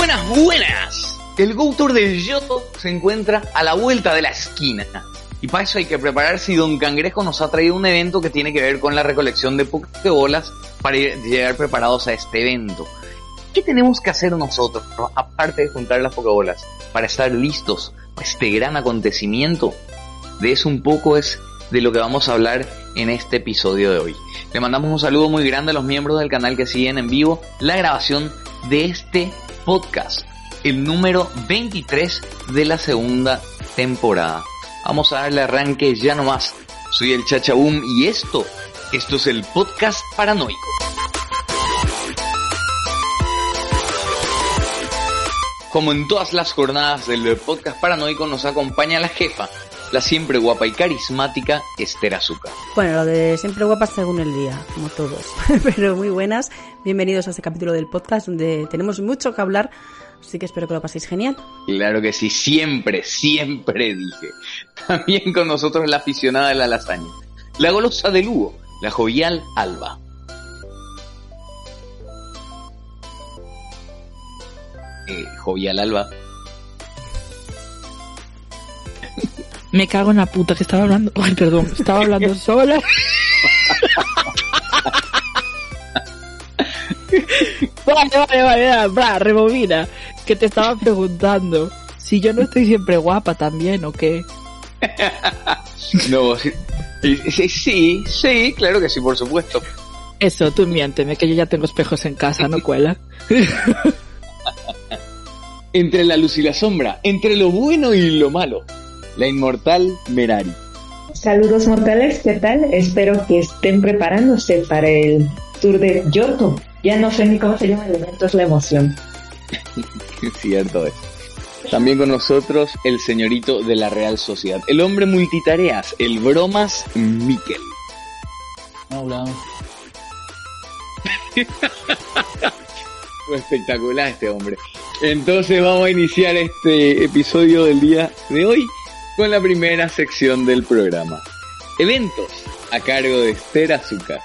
Buenas, buenas. El Go Tour de Yoto se encuentra a la vuelta de la esquina. Y para eso hay que prepararse y Don Cangrejo nos ha traído un evento que tiene que ver con la recolección de pokebolas para llegar preparados a este evento. ¿Qué tenemos que hacer nosotros, aparte de juntar las pokebolas, para estar listos para este gran acontecimiento? De eso un poco es de lo que vamos a hablar en este episodio de hoy. Le mandamos un saludo muy grande a los miembros del canal que siguen en vivo la grabación de este podcast, el número 23 de la segunda temporada. Vamos a darle arranque ya nomás. Soy el Chachaboom y esto, esto es el podcast paranoico. Como en todas las jornadas del podcast paranoico nos acompaña la jefa, la siempre guapa y carismática Esther Azúcar. Bueno, lo de siempre guapa según el día, como todos. Pero muy buenas. Bienvenidos a este capítulo del podcast donde tenemos mucho que hablar Así que espero que lo paséis genial. Claro que sí, siempre, siempre dije. También con nosotros la aficionada de la lasaña, la golosa de Lugo, la jovial Alba. Eh, jovial Alba. Me cago en la puta que estaba hablando. Ay, perdón, estaba hablando sola. vale, vale, vale, vale, rebobina. Que te estaba preguntando si yo no estoy siempre guapa también o qué. no, sí, sí, sí, claro que sí, por supuesto. Eso, tú miénteme, que yo ya tengo espejos en casa, no cuela. entre la luz y la sombra, entre lo bueno y lo malo, la inmortal Merari. Saludos mortales, ¿qué tal? Espero que estén preparándose para el tour de Yoto. Ya no sé ni cómo se llama el evento, es la emoción. Cierto es. También con nosotros el señorito de la Real Sociedad, el hombre multitareas, el bromas Miquel. Hola. Fue espectacular este hombre. Entonces vamos a iniciar este episodio del día de hoy con la primera sección del programa. Eventos a cargo de Esther Azúcar.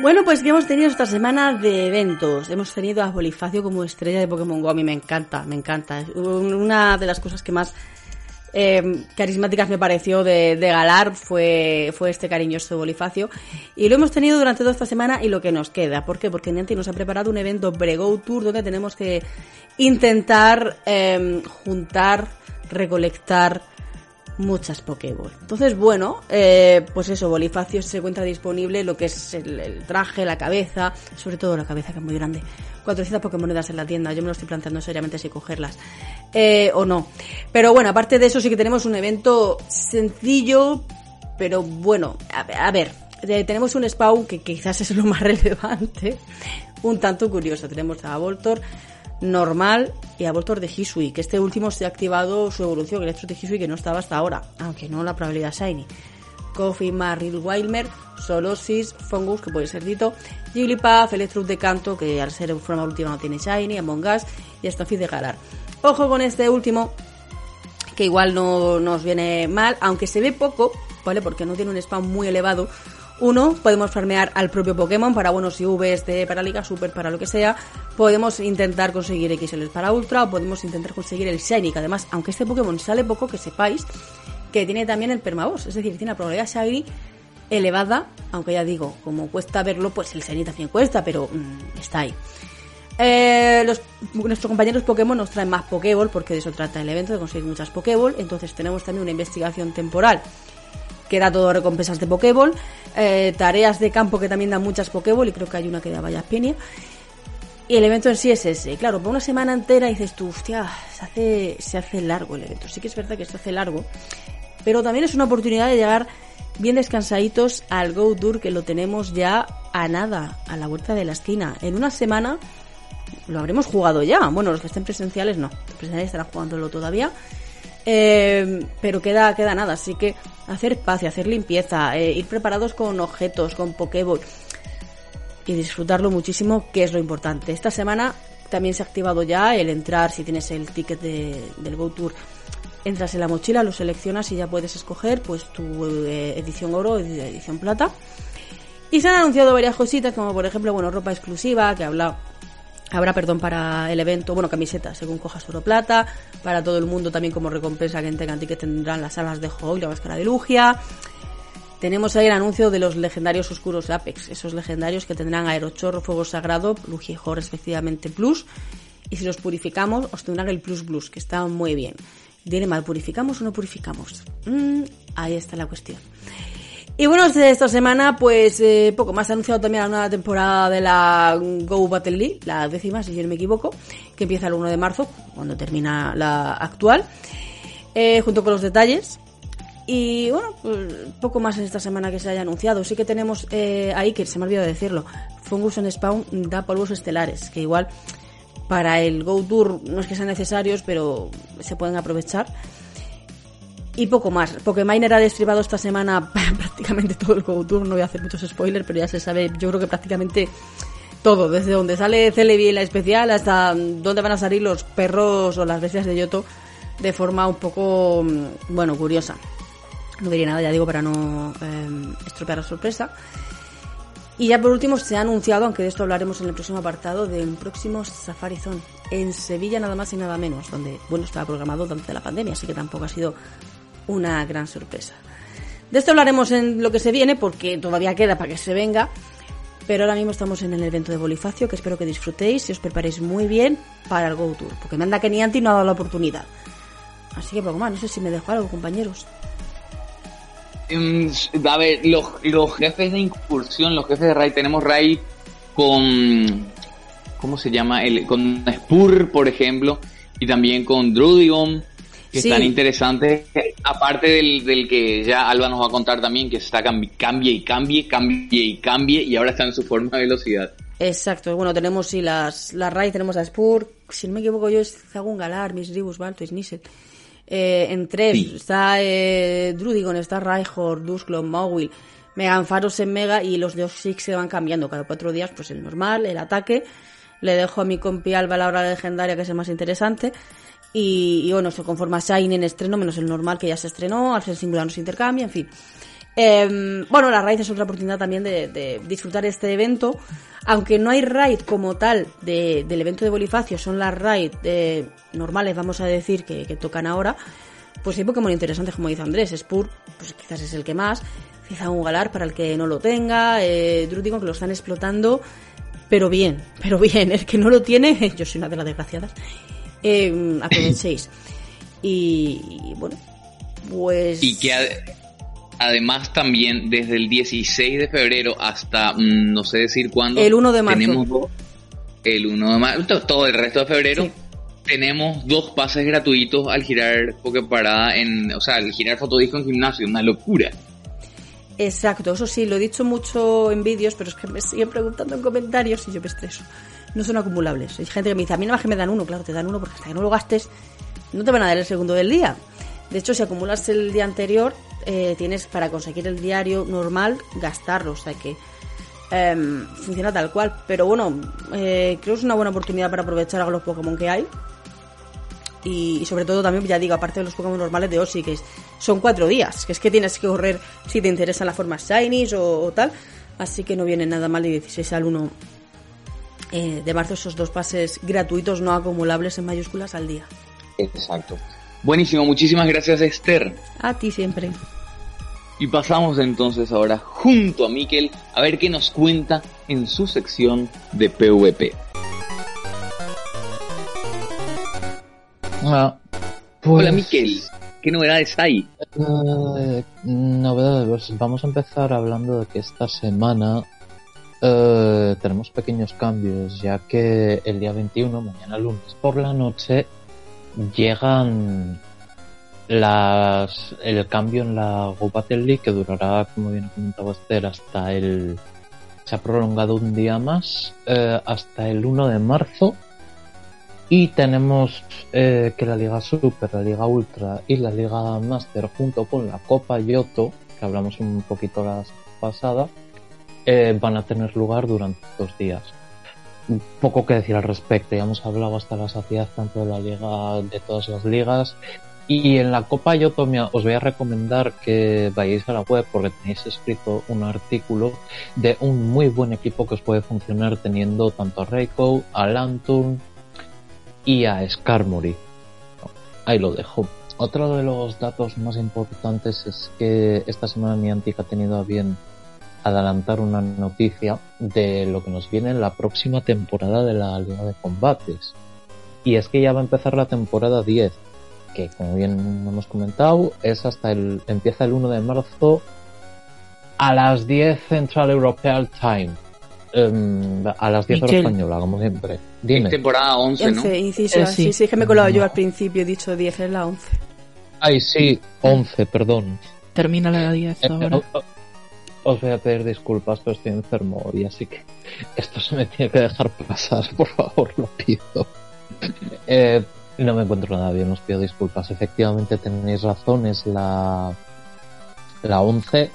Bueno, pues que hemos tenido esta semana de eventos. Hemos tenido a Bolifacio como estrella de Pokémon Go. A mí me encanta, me encanta. Una de las cosas que más eh, carismáticas me pareció de, Galar fue, fue este cariñoso Bolifacio. Y lo hemos tenido durante toda esta semana y lo que nos queda. ¿Por qué? Porque Niantic nos ha preparado un evento Brego Tour donde tenemos que intentar eh, juntar, recolectar muchas Pokéball. Entonces, bueno, eh, pues eso, Bolifacio se encuentra disponible lo que es el, traje, la cabeza, sobre todo la cabeza que es muy grande. 400 Pokémonedas en la tienda, yo me lo estoy planteando seriamente si cogerlas eh, o no. Pero bueno, aparte de eso sí que tenemos un evento sencillo, pero bueno, a, ver, eh, tenemos un spawn que quizás es lo más relevante, un tanto curioso. Tenemos a Voltor, normal y a de Hisui, que este último se ha activado su evolución, Electro de Hisui, que no estaba hasta ahora, aunque no la probabilidad Shiny. Coffee, Marril, Wilmer, Solosis, Fungus, que puede ser Dito, Jigglypuff, Electro de Canto, que al ser en forma última no tiene Shiny, Among Us y Staffy de Galar. Ojo con este último, que igual no nos viene mal, aunque se ve poco, ¿vale? Porque no tiene un spam muy elevado, uno, podemos farmear al propio Pokémon para buenos IVs, de, para Liga Super, para lo que sea. Podemos intentar conseguir XL para Ultra o podemos intentar conseguir el Shiny, además, aunque este Pokémon sale poco, que sepáis que tiene también el Permaboss, es decir, tiene la probabilidad Shiny elevada, aunque ya digo, como cuesta verlo, pues el Shiny también cuesta, pero mm, está ahí. Eh, nuestros compañeros Pokémon nos traen más Pokéball, porque de eso trata el evento, de conseguir muchas Pokéball. Entonces tenemos también una investigación temporal que da todo recompensas de Pokéball, eh, tareas de campo que también dan muchas Pokéball y creo que hay una que da vaya piña. Y el evento en sí es ese. Claro, por una semana entera dices tú, hostia, se hace, se hace largo el evento. Sí que es verdad que se hace largo, pero también es una oportunidad de llegar bien descansaditos al Go Tour que lo tenemos ya a nada, a la vuelta de la esquina. En una semana lo habremos jugado ya. Bueno, los que estén presenciales no. Los presenciales estarán jugándolo todavía. Eh, pero queda, queda nada, así que hacer paz hacer limpieza, eh, ir preparados con objetos, con Pokéball y disfrutarlo muchísimo, que es lo importante. Esta semana también se ha activado ya el entrar, si tienes el ticket del Go Tour, entras en la mochila, lo seleccionas y ya puedes escoger pues tu eh, edición oro, edición plata. Y se han anunciado varias cositas, como por ejemplo, bueno, ropa exclusiva, que habla, habrá, perdón, para el evento, bueno, camisetas, según cojas oro plata, para todo el mundo también como recompensa que tengan que tendrán las alas de Hoy, la máscara de Lugia. Tenemos ahí el anuncio de los legendarios oscuros de Apex, esos legendarios que tendrán Aerochorro, Fuego Sagrado, Lugia y respectivamente Plus. Y si los purificamos, os tendrán el Plus Plus, que está muy bien. Diré mal, ¿purificamos o no purificamos? Mm, ahí está la cuestión. Y bueno, esta semana, pues eh, poco más. Ha anunciado también la nueva temporada de la Go Battle League, la décima, si yo no me equivoco, que empieza el 1 de marzo, cuando termina la actual, eh, junto con los detalles. Y bueno, pues, poco más en esta semana que se haya anunciado. Sí que tenemos eh, ahí, que se me ha olvidado decirlo, Fungus en Spawn da polvos estelares, que igual para el Go Tour no es que sean necesarios, pero se pueden aprovechar. Y poco más. Pokémon ha destribado esta semana prácticamente todo el Go Tour. No voy a hacer muchos spoilers, pero ya se sabe, yo creo que prácticamente todo. Desde donde sale Celebi la especial hasta dónde van a salir los perros o las bestias de Yoto de forma un poco, mm, bueno, curiosa. No diría nada, ya digo, para no em, estropear la sorpresa. Y ya por último se ha anunciado, aunque de esto hablaremos en el próximo apartado, de un próximo Safari Zone en Sevilla nada más y nada menos, donde, bueno, estaba programado durante la pandemia, así que tampoco ha sido una gran sorpresa. De esto hablaremos en lo que se viene, porque todavía queda para que se venga. Pero ahora mismo estamos en el evento de Bolifacio, que espero que disfrutéis y os preparéis muy bien para el Go Tour, porque me anda que ni Anti no ha dado la oportunidad. Así que poco más, no sé si me dejo algo, compañeros. Mm, a ver, los, los jefes de incursión, los jefes de raid, tenemos raid con. ¿Cómo se llama? El, con Spur, por ejemplo, y también con Drudigon que están interesantes, aparte del, del, que ya Alba nos va a contar también, que está cambie, cambie y cambie, cambie y cambie, y ahora está en su forma de velocidad. Exacto, bueno, tenemos sí las, las Rai, tenemos a Spur, si no me equivoco yo es Zagun Galar, Miss Ribus, Balto, Snisset. Eh, en tres está eh, Drudigon, está Raihor, Dusklon, Mowil, Meganfaros en Mega y los de Six se van cambiando cada cuatro días, pues el normal, el ataque. Le dejo a mi compi Alba la hora legendaria que es el más interesante. Y, bueno, se conforma Shine en estreno, menos el normal que ya se estrenó, al ser singular no se intercambia, en fin. Em, bueno, la raid es otra oportunidad también de, disfrutar este evento. Aunque no hay raid como tal del evento de Bolifacio, son las raid eh, normales, vamos a decir, que, tocan ahora. Pues hay Pokémon interesantes, como dice Andrés. Spur, pues quizás es el que más. Quizá un Galar para el que no lo tenga. Eh, Drudigon, que lo están explotando. Pero bien, pero bien. El que no lo tiene, yo soy una de las desgraciadas eh, aprovechéis. y, bueno, pues... Y que además también desde el 16 de febrero hasta mm, no sé decir cuándo... El 1 de marzo. Tenemos el 1 de marzo, todo el resto de febrero. Tenemos dos pases gratuitos al girar Poképarada en, o sea, al girar fotodisco en gimnasio, una locura. Exacto, eso sí, lo he dicho mucho en vídeos, pero es que me siguen preguntando en comentarios y yo me estreso no son acumulables. Hay gente que me dice, a mí nada más que me dan uno, claro, te dan uno porque hasta que no lo gastes no te van a dar el segundo del día. De hecho, si acumulas el día anterior, eh, tienes para conseguir el diario normal gastarlo, o sea que em, funciona tal cual. Pero bueno, eh, creo que es una buena oportunidad para aprovechar a los Pokémon que hay. Y, sobre todo también, ya digo, aparte de los Pokémon normales de Osi, que son cuatro días, que es que tienes que correr si te interesa la forma Shinies o, o tal. Así que no viene nada mal de 16 al 1 eh, de marzo esos dos pases gratuitos no acumulables en mayúsculas al día. Exacto. Buenísimo, muchísimas gracias Esther. A ti siempre. Y pasamos entonces ahora junto a Miquel a ver qué nos cuenta en su sección de PvP. Hola, Hola Miquel, ¿qué novedades hay? Eh, novedades, pues vamos a empezar hablando de que esta semana eh, tenemos pequeños cambios, ya que el día 21, mañana lunes por la noche, llegan el cambio en la Go Battle League que durará, como bien comentaba Esther, hasta el. Se ha prolongado un día más, eh, hasta el 1 de marzo. Y tenemos eh, que la Liga Super, la Liga Ultra y la Liga Master, junto con la Copa Yoto, que hablamos un poquito la pasada, eh, van a tener lugar durante dos días. Poco que decir al respecto, ya hemos hablado hasta la saciedad tanto de la liga, de todas las ligas, Y en la Copa Yotomia os voy a recomendar que vayáis a la web porque tenéis escrito un artículo de un muy buen equipo que os puede funcionar teniendo tanto a Reiko, a Lantern y a Skarmory. Ahí lo dejo. Otro de los datos más importantes es que esta semana Niantic ha tenido a bien adelantar una noticia de lo que nos viene en la próxima temporada de la Liga de Combates. Y es que ya va a empezar la temporada 10, que como bien hemos comentado, es hasta el empieza el 1 de marzo a las 10 Central European Time. Em, a las 10 horas española, como siempre. Dime. Es temporada 11, ¿no? 11, inciso. Eh, sí. sí. sí, es que me he colado yo al principio, he dicho 10, es la 11. Ay, sí, 11, perdón. Termina la 10 Eh, ahora. o- Os voy a pedir disculpas, pero estoy enfermo hoy, así que esto se me tiene que dejar pasar, por favor, lo pido. Eh, no me encuentro nada bien, os pido disculpas. Efectivamente tenéis razón, es la, la 11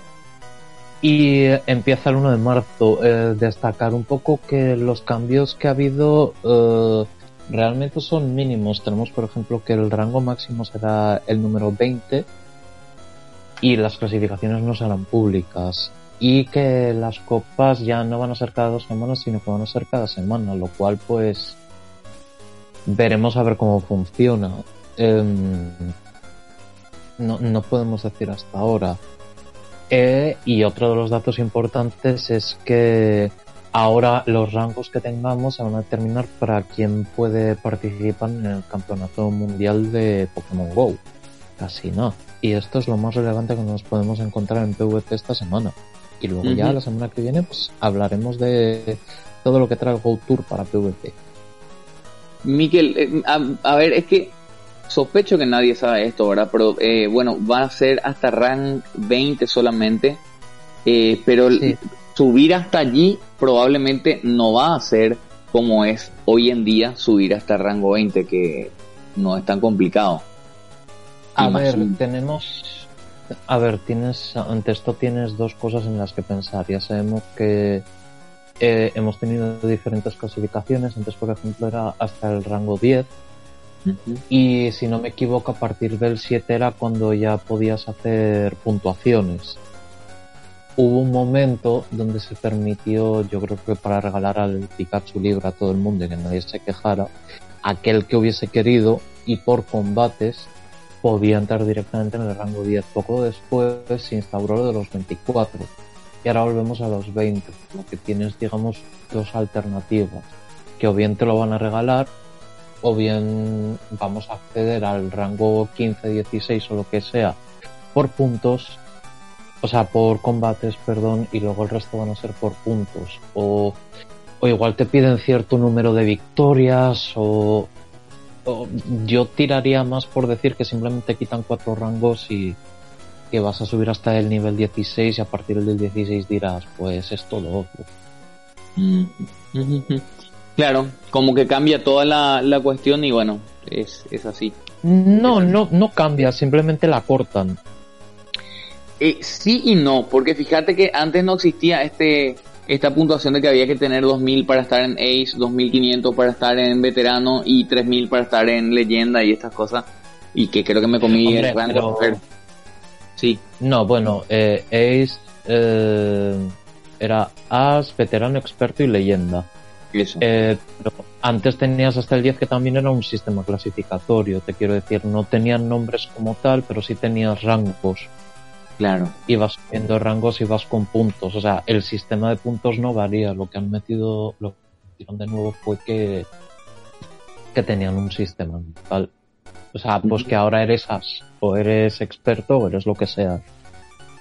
y empieza el 1 de marzo. Eh, destacar un poco que los cambios que ha habido eh, realmente son mínimos. Tenemos, por ejemplo, que el rango máximo será el número 20 y las clasificaciones no serán públicas y que las copas ya no van a ser cada dos semanas sino que van a ser cada semana lo cual pues veremos a ver cómo funciona Em, no, no podemos decir hasta ahora Eh, y otro de los datos importantes es que ahora los rangos que tengamos se van a determinar para quién puede participar en el campeonato mundial de Pokémon Go casi no. Y esto es lo más relevante que nos podemos encontrar en PvP esta semana. Y luego ya la semana que viene pues hablaremos de todo lo que trae el Go Tour para PvP. Miquel, eh, a, a ver, es que sospecho que nadie sabe esto, ¿verdad? Pero eh, bueno, va a ser hasta rank 20 solamente, eh, pero Sí. subir hasta allí probablemente no va a ser como es hoy en día subir hasta rango 20, que no es tan complicado. A ver, tenemos... A ver, tienes... Ante esto tienes dos cosas en las que pensar. Ya sabemos que eh, hemos tenido diferentes clasificaciones. Antes, por ejemplo, era hasta el rango 10. Y si no me equivoco, a partir del 7 era cuando ya podías hacer puntuaciones. Hubo un momento donde se permitió, yo creo que para regalar al Pikachu libre a todo el mundo y que nadie se quejara, aquel que hubiese querido y por combates podía entrar directamente en el rango 10. Poco después se instauró lo de los 24 y ahora volvemos a los 20, lo que tienes, digamos, dos alternativas, que o bien te lo van a regalar o bien vamos a acceder al rango 15, 16 o lo que sea por puntos, o sea, por combates, perdón, y luego el resto van a ser por puntos. O, o igual te piden cierto número de victorias, o, yo tiraría más por decir que simplemente quitan cuatro rangos y que vas a subir hasta el nivel 16 y a partir del 16 dirás, pues es todo. Claro, como que cambia toda la, la cuestión y bueno, es, es así. No, no, no cambia, simplemente la cortan. Eh, sí y no, porque fíjate que antes no existía este esta puntuación de que había que tener 2000 para estar en Ace, 2500 para estar en veterano y 3000 para estar en leyenda y estas cosas. Y que creo que me comí Hombre, el rango. pero- Sí, No, bueno, eh, Ace eh, era As, veterano, experto y leyenda. eso. Eh, pero antes tenías hasta el 10 que también era un sistema clasificatorio, te quiero decir, no tenían nombres como tal, pero sí tenías rangos. Claro. Ibas subiendo rangos y vas con puntos. O sea, el sistema de puntos no varía. Lo que han metido, lo que hicieron de nuevo fue que, que tenían un sistema. ¿vale? O sea, pues que ahora eres as, o eres experto, o eres lo que sea.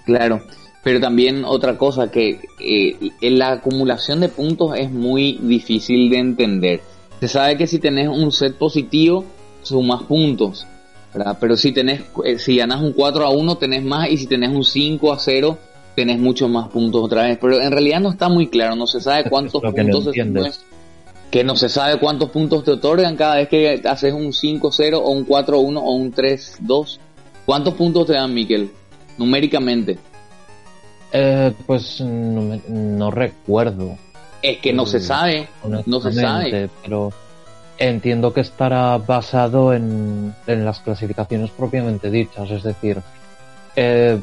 Claro, pero también otra cosa que eh, la acumulación de puntos es muy difícil de entender. Se sabe que si tenés un set positivo, sumas puntos, ¿verdad? Pero si tenés, eh, si ganas un 4 a 1, tenés más, y si tenés un 5 a 0, tenés muchos más puntos otra vez. Pero en realidad no está muy claro, no se sabe cuántos lo que no puntos se. Que no se sabe cuántos puntos te otorgan cada vez que haces un 5-0 o un 4-1 o un 3-2. ¿Cuántos puntos te dan, Miquel? Numéricamente. Eh, pues no, no recuerdo. Es que no se Mm, sabe, no se sabe. Pero entiendo que estará basado en, en las clasificaciones propiamente dichas, es decir, eh,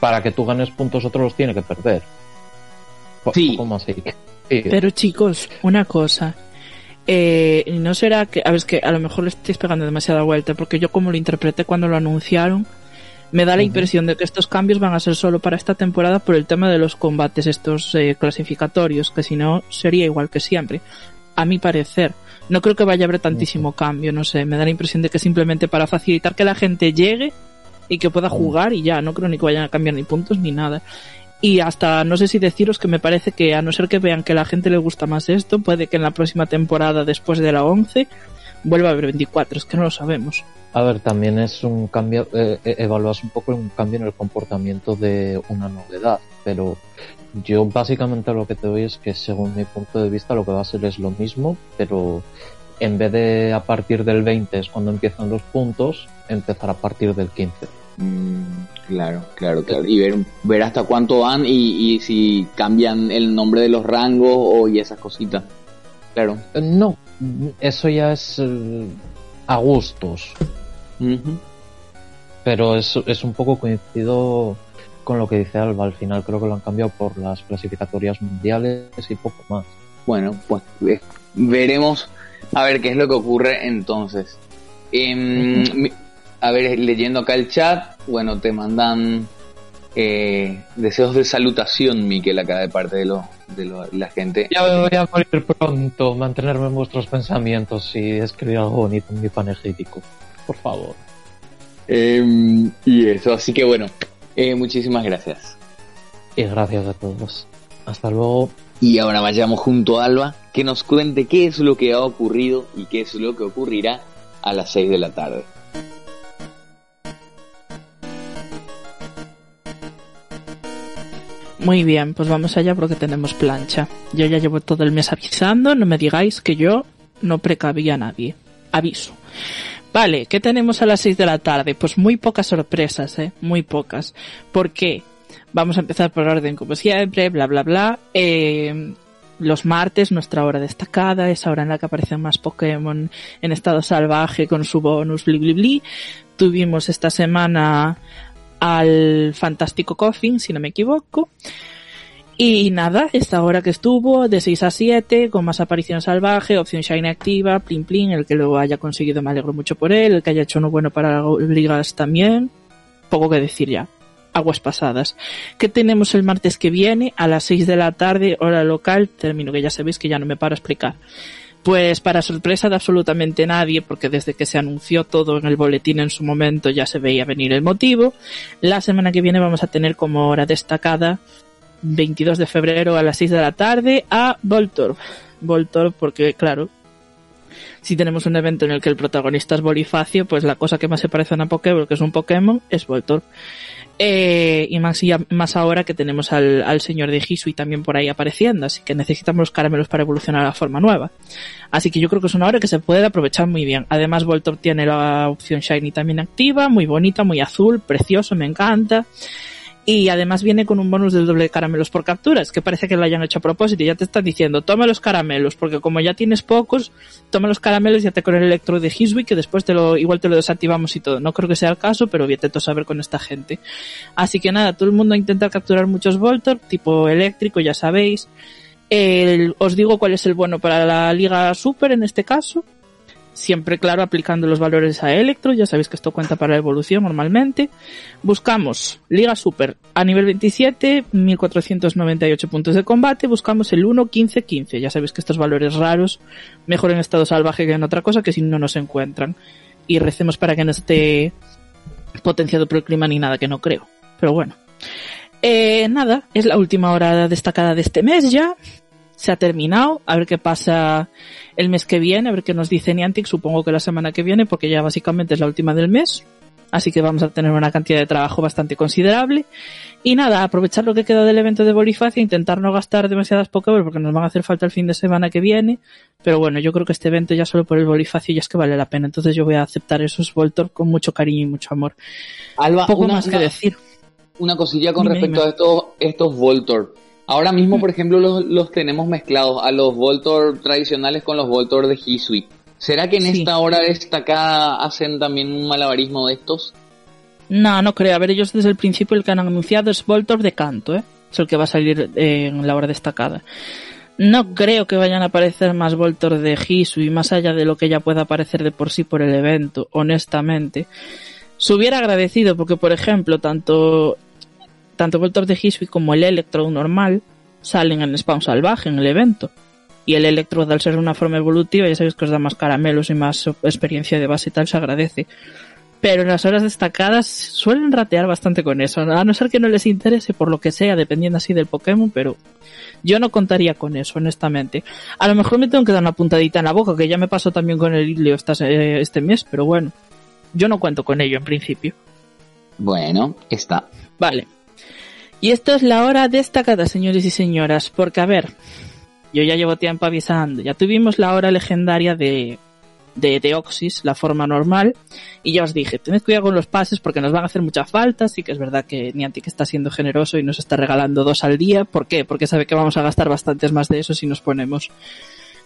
para que tú ganes puntos otro los tiene que perder. Sí. ¿Cómo así? Pero chicos, una cosa. Eh, no será que, a ver, es que a lo mejor le estáis pegando demasiada vuelta, porque yo como lo interpreté cuando lo anunciaron, me da la impresión de que estos cambios van a ser solo para esta temporada por el tema de los combates estos eh, clasificatorios, que si no sería igual que siempre. A mi parecer. No creo que vaya a haber tantísimo cambio, no sé, me da la impresión de que simplemente para facilitar que la gente llegue y que pueda jugar y ya, no creo ni que vayan a cambiar ni puntos ni nada. Y hasta no sé si deciros que me parece que a no ser que vean que la gente le gusta más esto, puede que en la próxima temporada después de la 11 vuelva a haber 24, es que no lo sabemos. A ver, también es un cambio, eh, eh, evaluas un poco un cambio en el comportamiento de una novedad, pero yo básicamente lo que te doy es que según mi punto de vista lo que va a ser es lo mismo, pero en vez de a partir del 20 es cuando empiezan los puntos, empezar a partir del 15. Mm, claro, claro, claro. Y ver, ver hasta cuánto van y, y si cambian el nombre de los rangos o y esas cositas. Claro. Eh, No, eso ya es eh, a gustos, pero es, es un poco coincido con lo que dice Alba. Al final creo que lo han cambiado por las clasificatorias mundiales y poco más. Bueno, pues eh, veremos a ver qué es lo que ocurre entonces. Em, A ver, leyendo acá el chat, bueno, te mandan eh, deseos de salutación, Miquel, acá de parte de, lo, de lo- la gente. Ya me voy a morir pronto, mantenerme en vuestros pensamientos y escribir algo bonito en mi panegírico. Por favor. Em, y eso, así que bueno, eh, muchísimas gracias. Y gracias a todos. Hasta luego. Y ahora vayamos junto a Alba, que nos cuente qué es lo que ha ocurrido y qué es lo que ocurrirá a las 6 de la tarde. Muy bien, pues vamos allá porque tenemos plancha. Yo ya llevo todo el mes avisando, no me digáis que yo no precavía a nadie. Aviso. Vale, ¿qué tenemos a las 6 de la tarde? Pues muy pocas sorpresas, ¿eh? Muy pocas. ¿Por qué? Vamos a empezar por orden como siempre, bla, bla, bla. Eh, los martes, nuestra hora destacada, es hora en la que aparecen más Pokémon en estado salvaje con su bonus, bli, bli, bli. Tuvimos esta semana al Fantástico Coffin, si no me equivoco. Y nada, esta hora que estuvo, de 6 a 7, con más aparición salvaje, opción Shine activa, plin plin, el que lo haya conseguido me alegro mucho por él, el que haya hecho uno bueno para ligas también, poco que decir ya. Aguas pasadas. ¿Qué tenemos el martes que viene? A las 6 de la tarde, hora local, término que ya sabéis que ya no me paro a explicar. Pues para sorpresa de absolutamente nadie, porque desde que se anunció todo en el boletín en su momento ya se veía venir el motivo, la semana que viene vamos a tener como hora destacada 22 de febrero a las 6 de la tarde a Voltorb. Voltorb porque, claro, si tenemos un evento en el que el protagonista es Bonifacio, pues la cosa que más se parece a una Pokéball, que es un Pokémon, es Voltorb. Eh, y más, y más ahora que tenemos al, al señor de Hisui también por ahí apareciendo, así que necesitamos los caramelos para evolucionar a la forma nueva. Así que yo creo que es una hora que se puede aprovechar muy bien. Además, Voltorb tiene la opción Shiny también activa, muy bonita, muy azul, precioso, me encanta. Y además viene con un bonus del doble de caramelos por capturas, que parece que lo hayan hecho a propósito. Ya te están diciendo, toma los caramelos, porque como ya tienes pocos, toma los caramelos y te con el electro de Hisui, que después te lo, igual te lo desactivamos y todo. No creo que sea el caso, pero intento saber con esta gente. Así que nada, todo el mundo a intentar capturar muchos Voltorb, tipo eléctrico, ya sabéis. Os digo cuál es el bueno para la Liga Super en este caso. Siempre, claro, aplicando los valores a Electro. Ya sabéis que esto cuenta para la evolución normalmente. Buscamos Liga Super a nivel 27, 1498 puntos de combate. Buscamos el 1, 15, 15. Ya sabéis que estos valores raros, mejor en estado salvaje que en otra cosa, que si no, no se encuentran. Y recemos para que no esté potenciado por el clima ni nada, que no creo. Pero bueno. Eh, nada, es la última hora destacada de este mes ya. Se ha terminado. A ver qué pasa el mes que viene, a ver qué nos dice Niantic. Supongo que la semana que viene, porque ya básicamente es la última del mes. Así que vamos a tener una cantidad de trabajo bastante considerable. Y nada, aprovechar lo que queda del evento de Bonifacio, intentar no gastar demasiadas Pokéball porque nos van a hacer falta el fin de semana que viene. Pero bueno, yo creo que este evento ya solo por el Bonifacio ya es que vale la pena. Entonces yo voy a aceptar esos Voltor con mucho cariño y mucho amor. Alba, Poco una, más que decir. una cosilla con Dime, respecto a estos, estos Voltor. Ahora mismo, por ejemplo, los, los tenemos mezclados a los Voltor tradicionales con los Voltor de Hisui. ¿Será que en esta hora destacada hacen también un malabarismo de estos? No, no creo. A ver, ellos desde el principio el que han anunciado es Voltor de Canto, ¿eh? Es el que va a salir en la hora destacada. No creo que vayan a aparecer más Voltor de y más allá de lo que ya pueda aparecer de por sí por el evento, honestamente. Se hubiera agradecido porque, por ejemplo, tanto, tanto Voltor de Hisui como el Electro normal salen en Spawn Salvaje en el evento. Y el Electro, al ser una forma evolutiva, ya sabéis que os da más caramelos y más experiencia de base y tal, se agradece pero en las horas destacadas suelen ratear bastante con eso, a no ser que no les interese por lo que sea, dependiendo así del Pokémon, pero yo no contaría con eso, honestamente. A lo mejor me tengo que dar una puntadita en la boca, que ya me pasó también con el Ilio eh, este mes, pero bueno, yo no cuento con ello en principio. Bueno, está. Vale. Y esto es la hora destacada, señores y señoras, porque a ver, yo ya llevo tiempo avisando, ya tuvimos la hora legendaria de de Deoxys, la forma normal, y ya os dije, tened cuidado con los pases porque nos van a hacer mucha falta, sí que es verdad que Niantic está siendo generoso y nos está regalando dos al día, ¿por qué? Porque sabe que vamos a gastar bastantes más de eso si nos ponemos.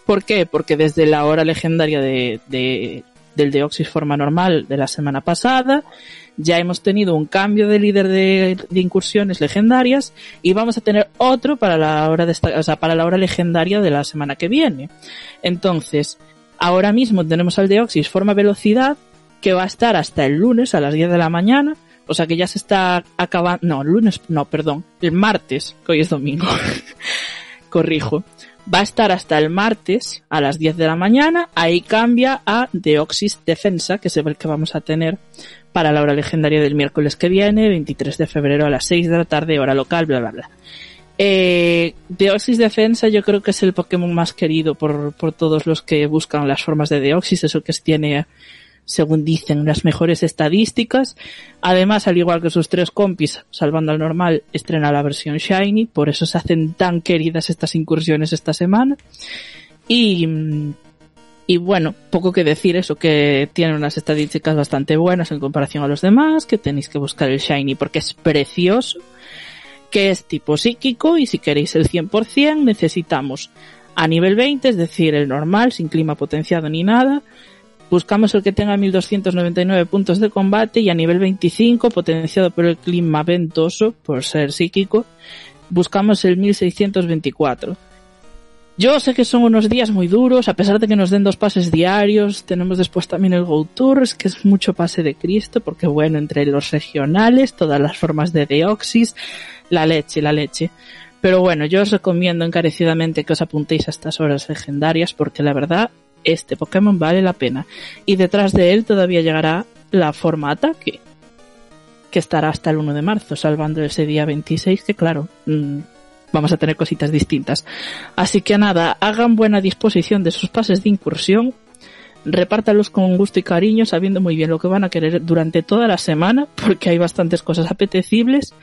¿Por qué? Porque desde la hora legendaria de, de del Deoxys forma normal de la semana pasada, ya hemos tenido un cambio de líder de, incursiones legendarias y vamos a tener otro para la hora de o sea, para la hora legendaria de la semana que viene. Entonces, Ahora mismo tenemos al Deoxys forma velocidad que va a estar hasta el lunes a las 10 de la mañana. O sea que ya se está acabando. No, lunes, no, perdón. El martes, que hoy es domingo. Corrijo. Va a estar hasta el martes a las 10 de la mañana. Ahí cambia a Deoxys Defensa, que es el que vamos a tener para la hora legendaria del miércoles que viene, 23 de febrero a las 6 de la tarde, hora local, bla, bla, bla. Eh, Deoxys Defensa yo creo que es el Pokémon más querido por, por todos los que buscan las formas de Deoxys, es el que tiene, según dicen, las mejores estadísticas. Además, al igual que sus tres compis, salvando al normal, estrena la versión Shiny, por eso se hacen tan queridas estas incursiones esta semana. Y, y bueno, poco que decir eso, que tiene unas estadísticas bastante buenas en comparación a los demás, que tenéis que buscar el Shiny porque es precioso que es tipo psíquico y si queréis el 100% necesitamos a nivel 20, es decir, el normal, sin clima potenciado ni nada. Buscamos el que tenga 1299 puntos de combate y a nivel 25, potenciado por el clima ventoso, por ser psíquico, buscamos el 1624. Yo sé que son unos días muy duros, a pesar de que nos den dos pases diarios, tenemos después también el Go Tours, que es mucho pase de Cristo, porque bueno, entre los regionales, todas las formas de Deoxys, la leche, la leche. Pero bueno, yo os recomiendo encarecidamente que os apuntéis a estas horas legendarias porque la verdad, este Pokémon vale la pena. Y detrás de él todavía llegará la forma ataque, que estará hasta el 1 de marzo, salvando ese día 26, que claro, mmm, vamos a tener cositas distintas. Así que nada, hagan buena disposición de sus pases de incursión, repártalos con gusto y cariño, sabiendo muy bien lo que van a querer durante toda la semana, porque hay bastantes cosas apetecibles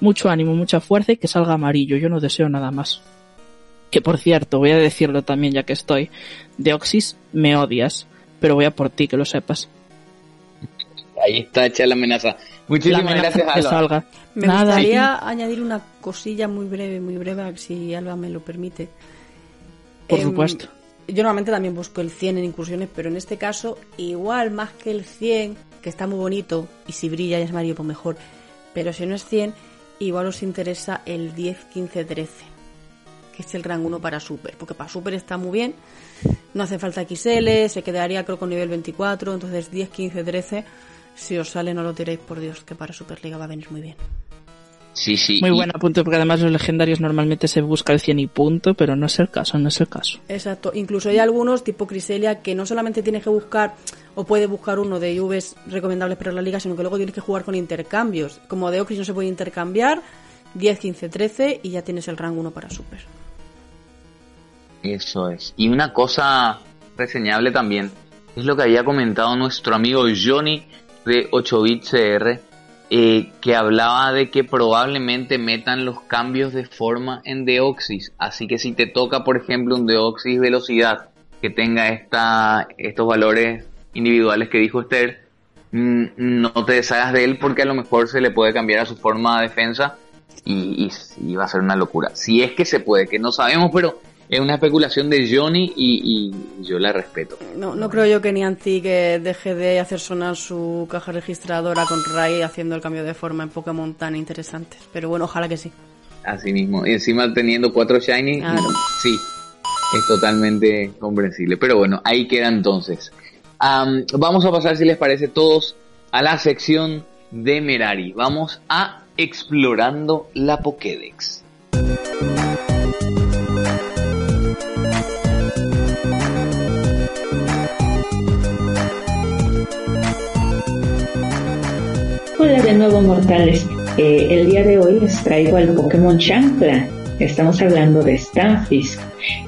mucho ánimo, mucha fuerza y que salga amarillo. Yo no deseo nada más. Que por cierto, voy a decirlo también ya que estoy. Deoxys, me odias, pero voy a por ti, que lo sepas. Ahí está hecha la amenaza. Muchísimas gracias, Alba. salga. Me gustaría añadir una cosilla muy breve, muy breve, si Alba me lo permite. Por em, supuesto. Yo normalmente también busco el 100 en incursiones, pero en este caso, igual más que el 100, que está muy bonito, y si brilla y es amarillo, pues mejor. Pero si no es 100, igual os interesa el 10, 15, 13, que es el rango 1 para Super, porque para Super está muy bien, no hace falta XL, se quedaría creo con nivel 24, entonces 10, 15, 13, si os sale no lo tiréis por Dios, que para Superliga va a venir muy bien. Sí, sí. Muy buena punto, porque además los legendarios normalmente se busca el 100 y punto, pero no es el caso, no es el caso. Exacto. Incluso hay algunos, tipo Criselia, que no solamente tienes que buscar o puede buscar uno de IVs recomendables para la liga, sino que luego tienes que jugar con intercambios. Como de Ocris no se puede intercambiar, 10, 15, 13 y ya tienes el rango 1 para Super. Eso es. Y una cosa reseñable también es lo que había comentado nuestro amigo Johnny de 8bit CR eh, que hablaba de que probablemente metan los cambios de forma en Deoxys. Así que si te toca, por ejemplo, un Deoxys velocidad que tenga esta, estos valores individuales que dijo Esther, mm, no te deshagas de él porque a lo mejor se le puede cambiar a su forma de defensa y, va a ser una locura. Si es que se puede, que no sabemos, pero es una especulación de Johnny y, yo la respeto. No, no creo yo que Niantic que deje de hacer sonar su caja registradora con Rai haciendo el cambio de forma en Pokémon tan interesantes. Pero bueno, ojalá que sí. Así mismo. Y encima teniendo cuatro Shiny, sí, es totalmente comprensible. Pero bueno, ahí queda entonces. vamos a pasar, si les parece, todos a la sección de Merari. Vamos a explorando la Pokédex. De nuevo mortales. Eh, el día de hoy les traigo al Pokémon Chancla. Estamos hablando de Stanfisk,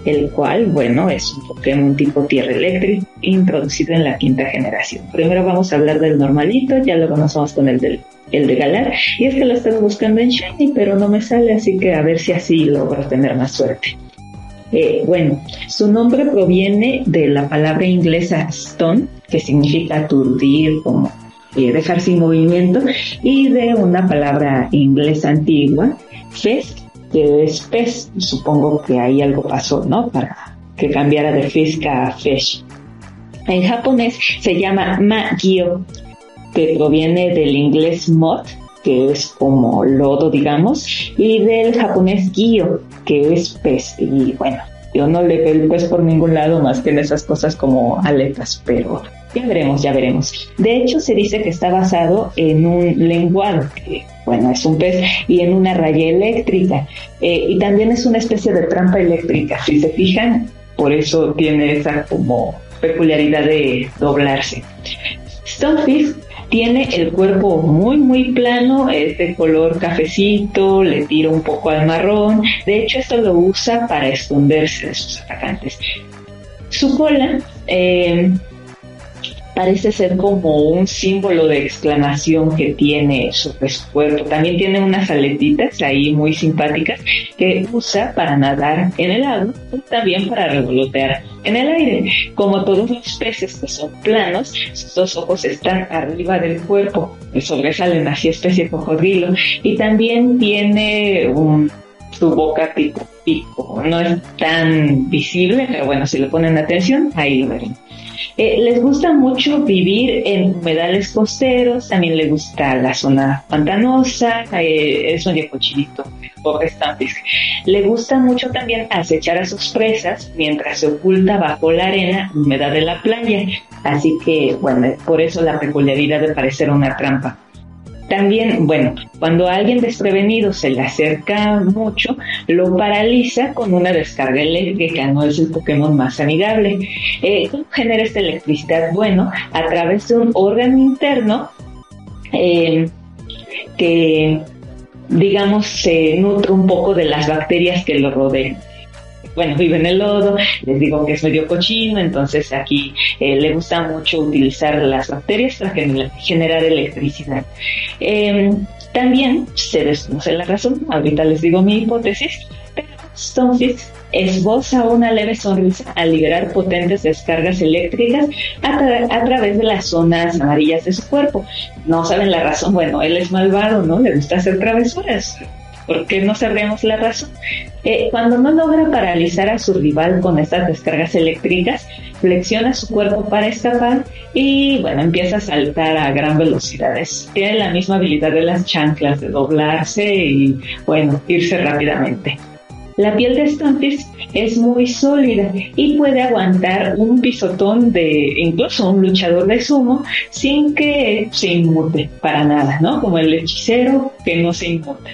el cual, bueno, es un Pokémon tipo Tierra Eléctrica introducido en la quinta generación. Primero vamos a hablar del normalito, ya lo conocemos con el del el de Galar, y es que lo estoy buscando en Shiny, pero no me sale, así que a ver si así logro tener más suerte. Eh, bueno, su nombre proviene de la palabra inglesa stone, que significa aturdir, como eh, dejar sin movimiento, y de una palabra inglesa antigua, fest, que es pez. Supongo que ahí algo pasó, ¿no? Para que cambiara de fisk a fish. En japonés se llama magio, que proviene del inglés mod, que es como lodo, digamos, y del japonés gyo, que es pez. Y bueno, yo no le veo el pez por ningún lado más que en esas cosas como aletas, pero ya veremos, ya veremos. De hecho, se dice que está basado en un lenguado, que bueno, es un pez, y en una raya eléctrica. Eh, y también es una especie de trampa eléctrica, si se fijan, por eso tiene esa como peculiaridad de doblarse. Stonefish tiene el cuerpo muy muy plano, es de color cafecito, le tira un poco al marrón, de hecho esto lo usa para esconderse de sus atacantes. Su cola eh, parece ser como un símbolo de exclamación que tiene su cuerpo. También tiene unas aletitas ahí muy simpáticas que usa para nadar en el agua y también para revolotear en el aire. Como todos los peces que son planos, sus dos ojos están arriba del cuerpo, sobresalen así especie de cocodrilo y también tiene un su boca tipo pico. No es tan visible, pero bueno, si le ponen atención, ahí lo verán. Eh, les gusta mucho vivir en humedales costeros, también le gusta la zona pantanosa, eh, es un viejo chinito, pobre Stampis. Le gusta mucho también acechar a sus presas mientras se oculta bajo la arena humedad de la playa. Así que, bueno, por eso la peculiaridad de parecer una trampa. También, bueno, cuando alguien desprevenido se le acerca mucho, lo paraliza con una descarga eléctrica, no es el Pokémon más amigable. Eh, ¿Cómo genera esta electricidad? Bueno, a través de un órgano interno eh, que, digamos, se nutre un poco de las bacterias que lo rodean bueno, vive en el lodo, les digo que es medio cochino, entonces aquí eh, le gusta mucho utilizar las bacterias para generar electricidad. Em, también se desconoce la razón, ahorita les digo mi hipótesis, pero Stonefish esboza una leve sonrisa al liberar potentes descargas eléctricas a, través de las zonas amarillas de su cuerpo. No saben la razón, bueno, él es malvado, ¿no? Le gusta hacer travesuras. ¿Por qué no sabemos la razón? Eh, cuando no logra paralizar a su rival con estas descargas eléctricas, flexiona su cuerpo para escapar y bueno, empieza a saltar a gran velocidad. tiene la misma habilidad de las chanclas, de doblarse y bueno, irse rápidamente. La piel de Stampis es muy sólida y puede aguantar un pisotón de incluso un luchador de sumo sin que se inmute para nada, ¿no? Como el hechicero que no se inmuta.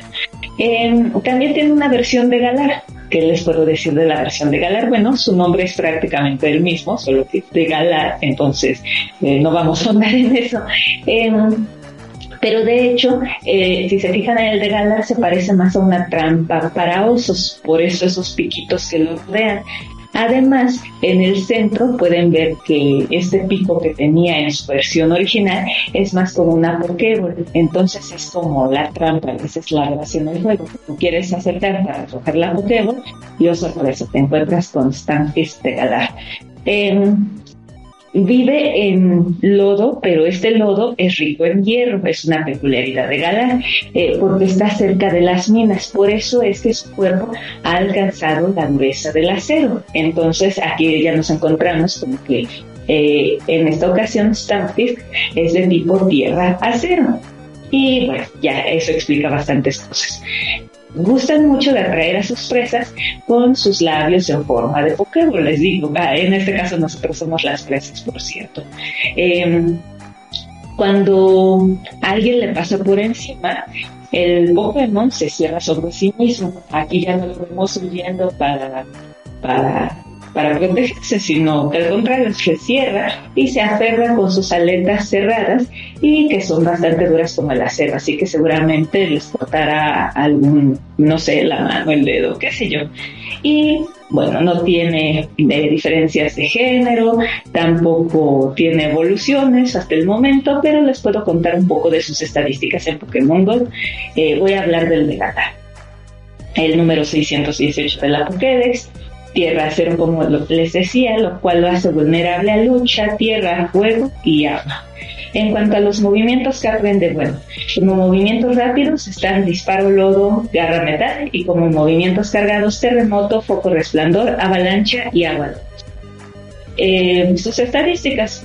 Em, también tiene una versión de Galar. ¿Qué les puedo decir de la versión de Galar? Bueno, su nombre es prácticamente el mismo, solo que de Galar, entonces eh, no vamos a andar en eso. Em, pero de hecho, eh, si se fijan en el de Galar, se parece más a una trampa para osos, por eso esos piquitos que lo rodean. Además, en el centro pueden ver que este pico que tenía en su versión original es más como una Pokéball. Entonces es como la trampa, esa es la gracia del juego. Tú quieres acercar para coger la Pokéball y oh, por eso te encuentras con Galar. Vive en lodo, pero este lodo es rico en hierro, es una peculiaridad de Galar, eh, porque está cerca de las minas, por eso es que su cuerpo ha alcanzado la dureza del acero. Entonces aquí ya nos encontramos como que eh, en esta ocasión Stanfisk es de tipo tierra-acero. Y bueno, ya eso explica bastantes cosas gustan mucho de atraer a sus presas con sus labios en forma de Pokémon, les digo. Ah, en este caso nosotros somos las presas, por cierto. Em, cuando alguien le pasa por encima, el Pokémon se cierra sobre sí mismo. Aquí ya no lo vemos huyendo para, para para protegerse, sino al contrario se cierra y se aferra con sus aletas cerradas y que son bastante duras como el acero, así que seguramente les cortará algún, no sé, la mano, el dedo, qué sé yo. Y bueno, no tiene eh, diferencias de género, tampoco tiene evoluciones hasta el momento, pero les puedo contar un poco de sus estadísticas en Pokémon Go. Eh, voy a hablar del Megata, el número 618 de la Pokédex, tierra, acero, como les decía, lo cual lo hace vulnerable a lucha, tierra, fuego y agua. En cuanto a los movimientos que aprende, bueno, como movimientos rápidos están disparo, lodo, garra metal y como movimientos cargados, terremoto, foco resplandor, avalancha y agua. Eh, sus estadísticas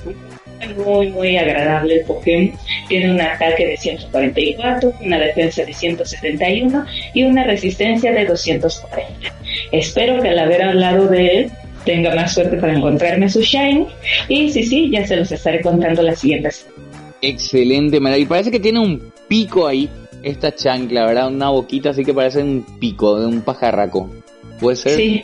muy, muy agradable el Pokémon. Tiene un ataque de 144, una defensa de 171 y una resistencia de 240. Espero que al haber hablado de él tenga más suerte para encontrarme su Shine. Y sí, sí, ya se los estaré contando las siguientes. Excelente, Y parece que tiene un pico ahí, esta chancla, ¿verdad? Una boquita así que parece un pico de un pajarraco. ¿Puede ser? Sí,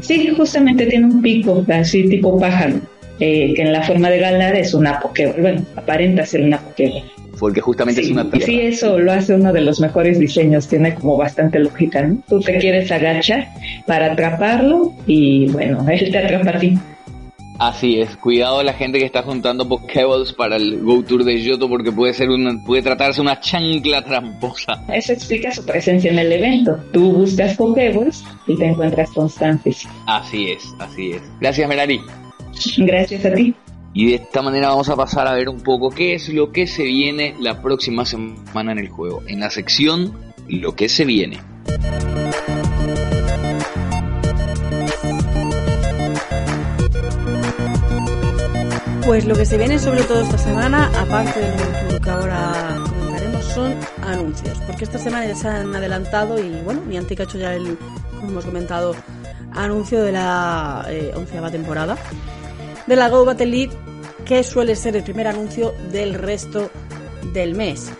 sí, justamente tiene un pico, así tipo pájaro. Eh, que en la forma de Galar es una Pokéball. Bueno, aparenta ser una Pokéball. Porque justamente es una tierra. Sí, eso lo hace uno de los mejores diseños. Tiene como bastante lógica, ¿no? Tú te quieres agachar para atraparlo y bueno, él te atrapa a ti. Así es, cuidado la gente que está juntando Pokéballs para el Go Tour de Yoto porque puede ser una, puede tratarse una chancla tramposa. Eso explica su presencia en el evento. Tú buscas Pokéballs y te encuentras con Así es, así es. Gracias, Merari. Gracias a ti. Y de esta manera vamos a pasar a ver un poco qué es lo que se viene la próxima semana en el juego, en la sección Lo que se viene. Pues lo que se viene sobre todo esta semana, aparte del que ahora comentaremos, son anuncios. Porque esta semana ya se han adelantado y bueno, Niantic ha hecho ya el, como hemos comentado, anuncio de la eh, onceava temporada de la Go Battle League, que suele ser el primer anuncio del resto del mes.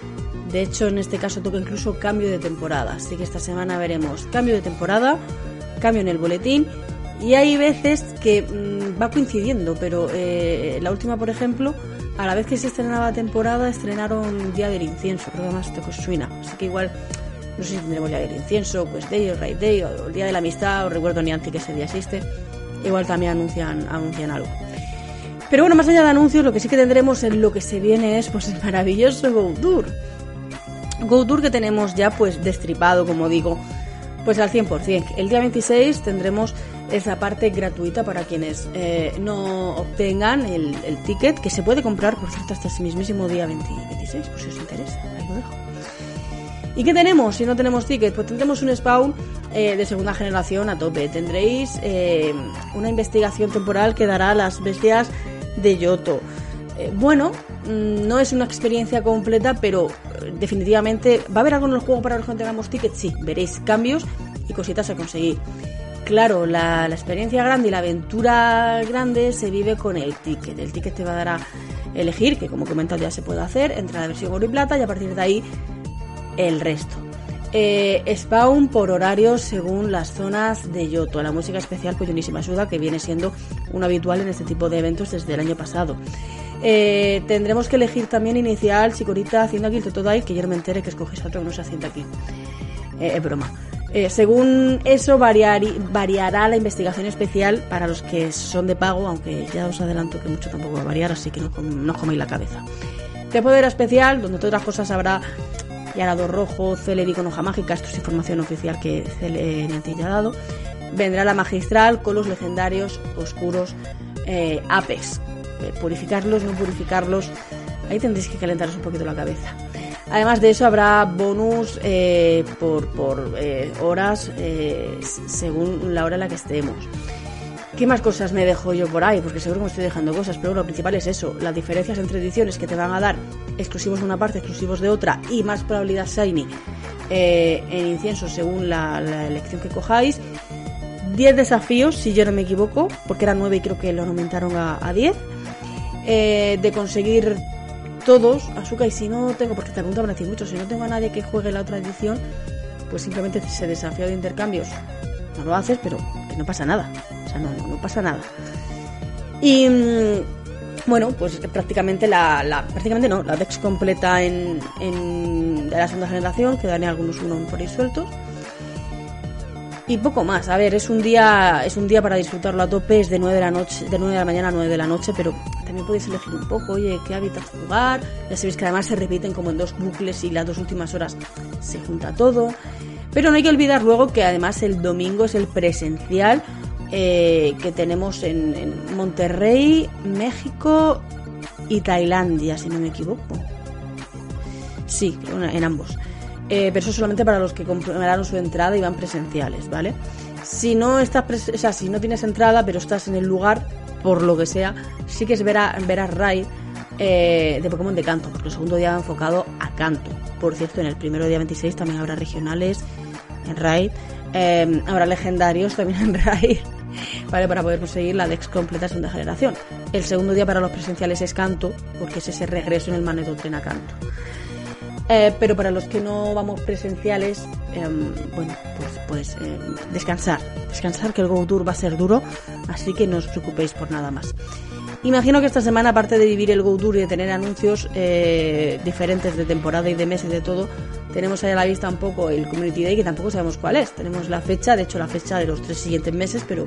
De hecho, en este caso toca incluso cambio de temporada, así que esta semana veremos cambio de temporada, cambio en el boletín y hay veces que mm, va coincidiendo, pero eh, la última, por ejemplo, a la vez que se estrenaba temporada, estrenaron Día del Incienso, creo que además tocó Suina, así que igual no sé si tendremos Día del Incienso, pues Day o Right Day, o el Día de la Amistad, o recuerdo ni antes que ese día existe, igual también anuncian, anuncian algo. Pero bueno, más allá de anuncios, lo que sí que tendremos en lo que se viene es pues el maravilloso Go Tour. Go Tour que tenemos ya pues destripado, como digo, pues al 100%. El día 26 tendremos esa parte gratuita para quienes eh, no obtengan el, ticket, que se puede comprar, por cierto, hasta ese mismísimo día 26, por si os interesa. Ahí lo dejo. ¿Y qué tenemos si no tenemos ticket? Pues tendremos un spawn eh, de segunda generación a tope. Tendréis eh, una investigación temporal que dará las bestias de Yoto. Eh, bueno, mm, no es una experiencia completa, pero eh, definitivamente va a haber algo en el juego para los que tengamos tickets, sí, veréis cambios y cositas a conseguir. Claro, la, experiencia grande y la aventura grande se vive con el ticket. El ticket te va a dar a elegir, que como comentado ya se puede hacer, entre la versión oro y plata y a partir de ahí el resto. Eh, spawn por horario según las zonas de Yoto. La música especial Coyonísima Ayuda, que viene siendo un habitual en este tipo de eventos desde el año pasado. Eh, tendremos que elegir también inicial, aquí el Totodai, que yo no me entere que escogéis otro que no se Hacienda aquí. Eh, es broma. Eh, según eso variará la investigación especial para los que son de pago, aunque ya os adelanto que mucho tampoco va a variar, así que no, no os coméis la cabeza. Poder especial, donde todas las cosas habrá Yarado Rojo, Celery con hoja mágica, esto es información oficial que Cele ha dado. Vendrá la magistral con los legendarios oscuros eh, Apex. eh, purificarlos, no purificarlos. Ahí tendréis que calentaros un poquito la cabeza. Además de eso habrá bonus eh, por, por eh, horas eh, según la hora en la que estemos. ¿Qué más cosas me dejo yo por ahí? Porque seguro que me estoy dejando cosas, pero lo principal es eso, las diferencias entre ediciones que te van a dar exclusivos de una parte, exclusivos de otra y más probabilidad Shiny en incienso según la, elección que cojáis. 10 desafíos, si yo no me equivoco, porque eran 9 y creo que lo aumentaron a, a 10. de conseguir todos, Azuka, y si no tengo, porque te preguntaban decir mucho, si no tengo a nadie que juegue la otra edición, pues simplemente se desafío de intercambios. No lo haces, pero que no pasa nada. O sea, no, no, pasa nada. Y mm, bueno, pues prácticamente la, la, prácticamente no, la Dex completa en, en la segunda generación, quedan algunos uno por ahí sueltos y poco más. A ver, es un día es un día para disfrutarlo a tope, es de 9 de la noche, de 9 de la mañana a 9 de la noche, pero también podéis elegir un poco, oye, qué hábitat jugar. Ya sabéis que además se repiten como en dos bucles y las dos últimas horas se junta todo. Pero no hay que olvidar luego que además el domingo es el presencial eh, que tenemos en, Monterrey, México y Tailandia, si no me equivoco. Sí, en ambos. Eh, pero eso solamente para los que compraron su entrada y van presenciales, ¿vale? Si no estás, o sea, si no tienes entrada, pero estás en el lugar, por lo que sea, sí que es ver a, ver Raid eh, de Pokémon de canto, porque el segundo día va enfocado a canto. Por cierto, en el primero día 26 también habrá regionales en Raid, eh, habrá legendarios también en Raid, ¿vale? Para poder conseguir la Dex completa segunda generación. El segundo día para los presenciales es canto, porque es ese regreso en el Magneto Tren a canto. Eh, pero para los que no vamos presenciales, em, bueno, pues, pues eh, descansar. Descansar, que el Go Tour va a ser duro, así que no os preocupéis por nada más. Imagino que esta semana, aparte de vivir el Go Tour y de tener anuncios diferentes de temporada y de mes y de todo, tenemos ahí a la vista un poco el Community Day, que tampoco sabemos cuál es. Tenemos la fecha, de hecho la fecha de los tres siguientes meses, pero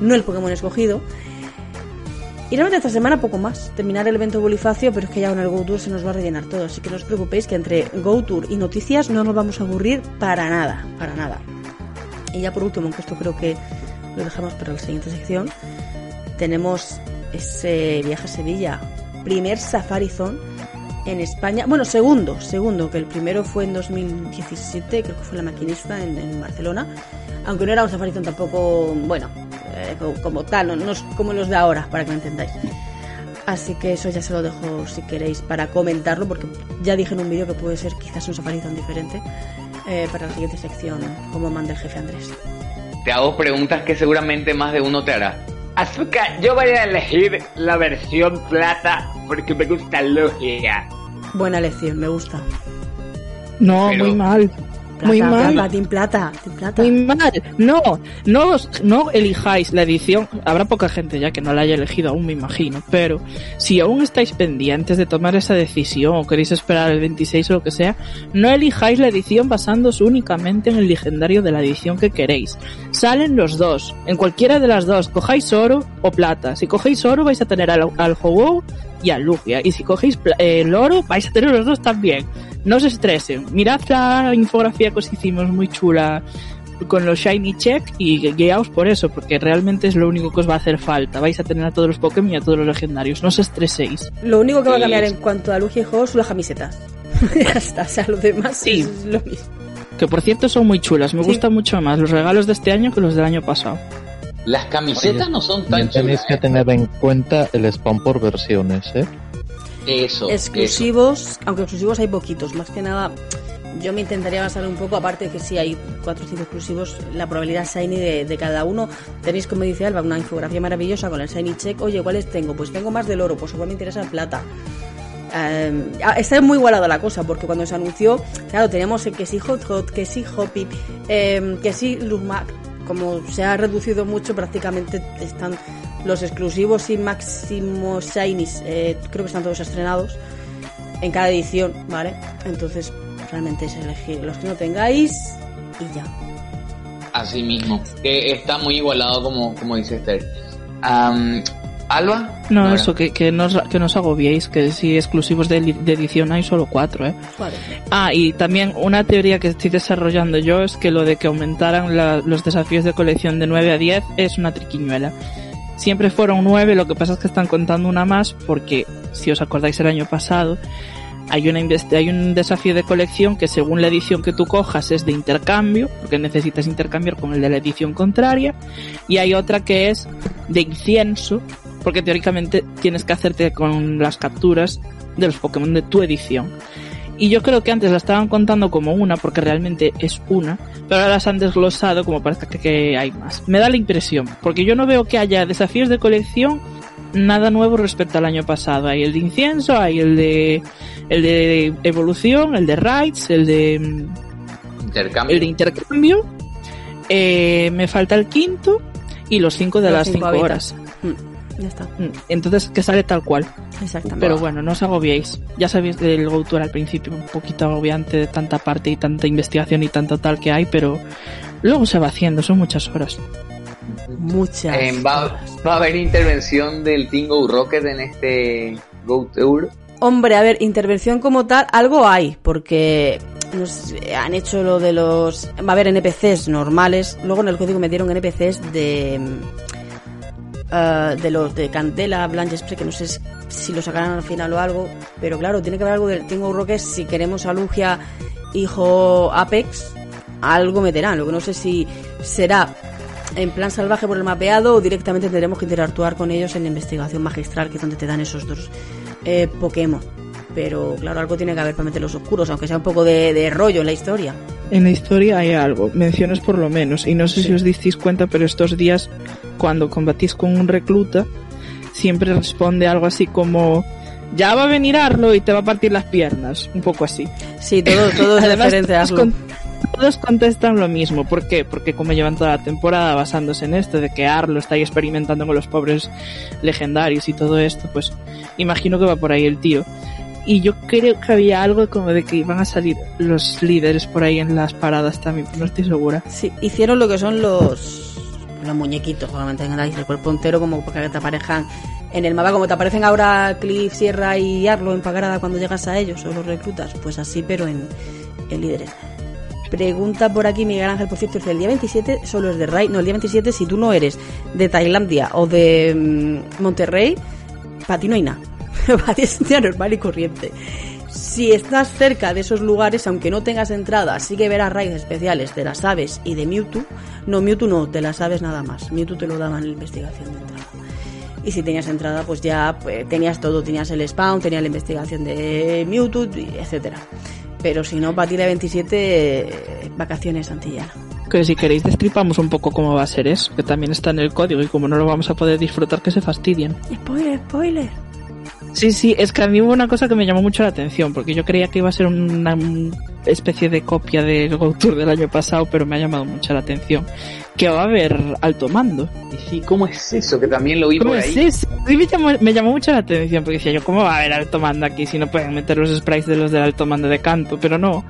no el Pokémon escogido. Y realmente esta semana poco más. Terminar el evento Bolifacio, pero es que ya con el Go Tour se nos va a rellenar todo. Así que no os preocupéis que entre Go Tour y noticias no nos vamos a aburrir para nada, para nada. Y ya por último, aunque esto creo que lo dejamos para la siguiente sección, tenemos ese viaje a Sevilla. Primer Safari Zone en España. Bueno, segundo, segundo, que el primero fue en 2017, creo que fue la maquinista en, Barcelona. Aunque no era un Safari tampoco, bueno, eh, como, tal, no, es como los de ahora, para que me entendáis. Así que eso ya se lo dejo si queréis para comentarlo, porque ya dije en un vídeo que puede ser quizás un safari diferente eh, para la siguiente sección, como manda el jefe Andrés. Te hago preguntas que seguramente más de uno te hará. Azúcar, yo voy a elegir la versión plata porque me gusta Logia. Buena elección, me gusta. No, muy mal muy mal. Plata, plata, plata. Muy mal. No, no, no elijáis la edición. Habrá poca gente ya que no la haya elegido aún, me imagino. Pero si aún estáis pendientes de tomar esa decisión o queréis esperar el 26 o lo que sea, no elijáis la edición basándose únicamente en el legendario de la edición que queréis. Salen los dos. En cualquiera de las dos, cojáis oro o plata. Si cogéis oro vais a tener al, al y a Lugia. Y si cogéis el oro vais a tener los dos también no se estresen. Mirad la infografía que os hicimos muy chula con los Shiny Check y guiaos por eso, porque realmente es lo único que os va a hacer falta. Vais a tener a todos los Pokémon y a todos los legendarios. No os estreséis. Lo único que va a cambiar en cuanto a Lugia y juegos son las camisetas. ya está, o sea, lo demás sí. es lo mismo. Que por cierto son muy chulas. Me gustan mucho más los regalos de este año que los del año pasado. Las camisetas no son tan Tenéis que tener en cuenta el spam por versiones, ¿eh? Eso. Exclusivos, aunque exclusivos hay poquitos, más que nada. Yo me intentaría basar un poco, aparte de que sí hay 4 o 5 exclusivos, la probabilidad Shiny de, cada uno. Tenéis, como dice Alba, una infografía maravillosa con el Shiny Check. Oye, ¿cuáles tengo? Pues tengo más del oro, pues igual me interesa el plata. Eh, está muy igualada la cosa, porque cuando se anunció, claro, teníamos que sí Hot Hot, que sí Hoppy, eh, que sí Luzmac. Como se ha reducido mucho, prácticamente están los exclusivos y máximo shinies eh, creo que están todos estrenados en cada edición, ¿vale? Entonces, realmente es elegir los que no tengáis y ya. Así mismo, que está muy igualado como, como dice Esther. ¿Alba? No, eso, que, que, nos, que nos agobiéis, que si exclusivos de, edición hay solo cuatro, ¿eh? Ah, y también una teoría que estoy desarrollando yo es que lo de que aumentaran los desafíos de colección de 9 a 10 es una triquiñuela siempre fueron nueve, lo que pasa es que están contando una más porque, si os acordáis el año pasado, hay, una hay un desafío de colección que según la edición que tú cojas es de intercambio, porque necesitas intercambiar con el de la edición contraria, y hay otra que es de incienso, porque teóricamente tienes que hacerte con las capturas de los Pokémon de tu edición. Y yo creo que antes la estaban contando como una, porque realmente es una, pero ahora las han desglosado como parece que hay más. Me da la impresión, porque yo no veo que haya desafíos de colección nada nuevo respecto al año pasado. Hay el de incienso, hay el de el de evolución, el de raids, el de intercambio. El de intercambio. Eh, me falta el quinto y los cinco de las cinco, horas. Mm, ya está. Mm, entonces que sale tal cual. Exactamente. Pero bueno, no os agobiéis. Ya sabéis del Go Tour al principio, un poquito agobiante de tanta parte y tanta investigación y tanto tal que hay, pero luego se va haciendo, son muchas horas. Muchas. Eh, va, a haber intervención del Tingo Rocket en este Go Tour. Hombre, a ver, intervención como tal, algo hay, porque nos han hecho lo de los. Va a haber NPCs normales. Luego en el código me dieron NPCs de. Uh, de los de Candela, Blanche que no sé si lo sacarán al final o algo, pero claro, tiene que haber algo del Tingo Rocket si queremos a Lugia, hijo Apex, algo meterán. Lo que no sé si será en plan salvaje por el mapeado o directamente tendremos que interactuar con ellos en la investigación magistral, que es donde te dan esos dos eh, Pokémon. Pero claro, algo tiene que haber para meter los oscuros, aunque sea un poco de, rollo en la historia. En la historia hay algo, menciones por lo menos, y no sé si os disteis cuenta, pero estos días, cuando combatís con un recluta, siempre responde algo así como ya va a venir Arlo y te va a partir las piernas, un poco así. Sí, todo, todo es referente a Arlo todos contestan lo mismo. ¿Por qué? Porque como llevan toda la temporada basándose en esto, de que Arlo está ahí experimentando con los pobres legendarios y todo esto, pues imagino que va por ahí el tío. Y yo creo que había algo como de que iban a salir los líderes por ahí en las paradas también, no estoy segura. Sí, hicieron lo que son los los muñequitos, obviamente tengáis el cuerpo entero como para que te aparezcan en el mapa, como te aparecen ahora Cliff, Sierra y Arlo en Pagrada cuando llegas a ellos o los reclutas, pues así pero en, en líderes. Pregunta por aquí Miguel Ángel, por cierto, el día 27 solo es de Ray. No, el día 27 si tú no eres de Tailandia o de mm, Monterrey, para ti no hay nada. día normal y corriente. Si estás cerca de esos lugares, aunque no tengas entrada, sí que verás raids especiales de las aves y de Mewtwo. No, Mewtwo no, de las aves nada más. Mewtwo te lo daban en la investigación de entrada. Y si tenías entrada, pues ya pues, tenías todo. Tenías el spawn, tenías la investigación de Mewtwo, etcétera. Pero si no, para ti la 27, vacaciones Antillana. Que si queréis destripamos un poco cómo va a ser eso, que también está en el código y como no lo vamos a poder disfrutar, que se fastidien. Spoiler, spoiler. Sí, sí, es que a mí hubo una cosa que me llamó mucho la atención, porque yo creía que iba a ser una especie de copia del Go Tour del año pasado, pero me ha llamado mucho la atención que va a haber alto mando. Y sí, ¿cómo es eso? Que también lo vi por ahí. Es me, llamó, me llamó mucho la atención porque decía yo, ¿cómo va a haber alto mando aquí si no pueden meter los sprites de los del alto mando de canto? Pero no.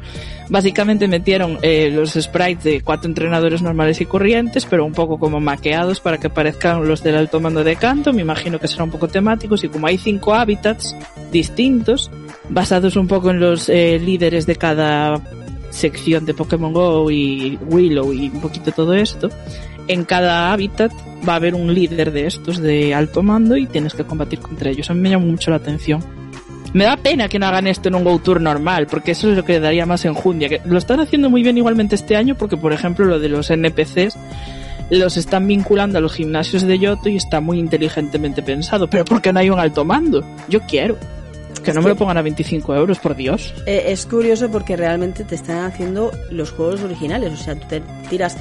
Básicamente metieron eh, los sprites de cuatro entrenadores normales y corrientes, pero un poco como maqueados para que parezcan los del alto mando de canto. Me imagino que serán un poco temáticos y como hay cinco hábitats distintos, basados un poco en los eh, líderes de cada sección de Pokémon Go y Willow y un poquito todo esto, en cada hábitat va a haber un líder de estos de alto mando y tienes que combatir contra ellos. A mí me llama mucho la atención. Me da pena que no hagan esto en un Go Tour normal, porque eso es lo que daría más enjundia. Que lo están haciendo muy bien igualmente este año, porque por ejemplo lo de los NPCs los están vinculando a los gimnasios de Yoto y está muy inteligentemente pensado. Pero ¿por qué no hay un alto mando? Yo quiero. Que no me lo pongan a 25 euros, por Dios. Eh, es curioso porque realmente te están haciendo los juegos originales. O sea, tú te tiras.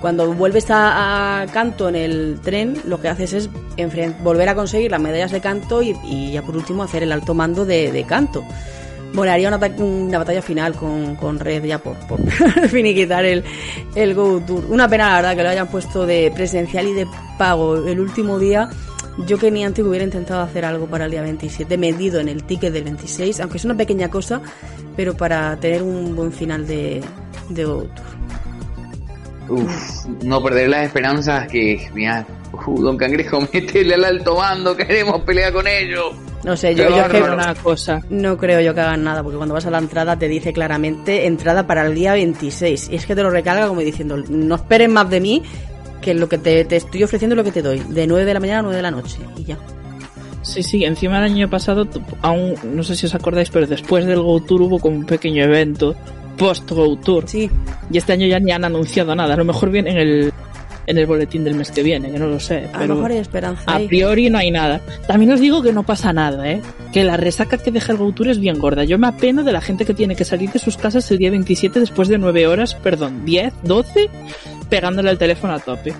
Cuando vuelves a, canto en el tren, lo que haces es volver a conseguir las medallas de canto y, ya por último hacer el alto mando de, canto. Bueno, haría una, batalla final con, Red ya por, por finiquitar el, el Go Tour. Una pena, la verdad, que lo hayan puesto de presencial y de pago el último día yo que ni antes hubiera intentado hacer algo para el día 27, medido en el ticket del 26, aunque es una pequeña cosa, pero para tener un buen final de, de Uf, no perder las esperanzas que, mira, uh, Don Cangrejo, métele al alto mando, queremos pelear con ellos. No sé, yo, yo una cosa. no creo yo que hagan nada, porque cuando vas a la entrada te dice claramente entrada para el día 26. Y es que te lo recarga como diciendo, no esperen más de mí, que lo que te, te estoy ofreciendo es lo que te doy, de 9 de la mañana a 9 de la noche, y ya. Sí, sí, encima el año pasado, aún no sé si os acordáis, pero después del Go Tour hubo como un pequeño evento post Go Tour. Sí. Y este año ya ni han anunciado nada. A lo mejor viene en el en el boletín del mes que viene, que no lo sé. A lo mejor hay esperanza. A priori no hay nada. También os digo que no pasa nada, ¿eh? Que la resaca que deja el Go Tour es bien gorda. Yo me apeno de la gente que tiene que salir de sus casas el día 27 después de 9 horas, perdón, 10, 12, pegándole al teléfono a tope.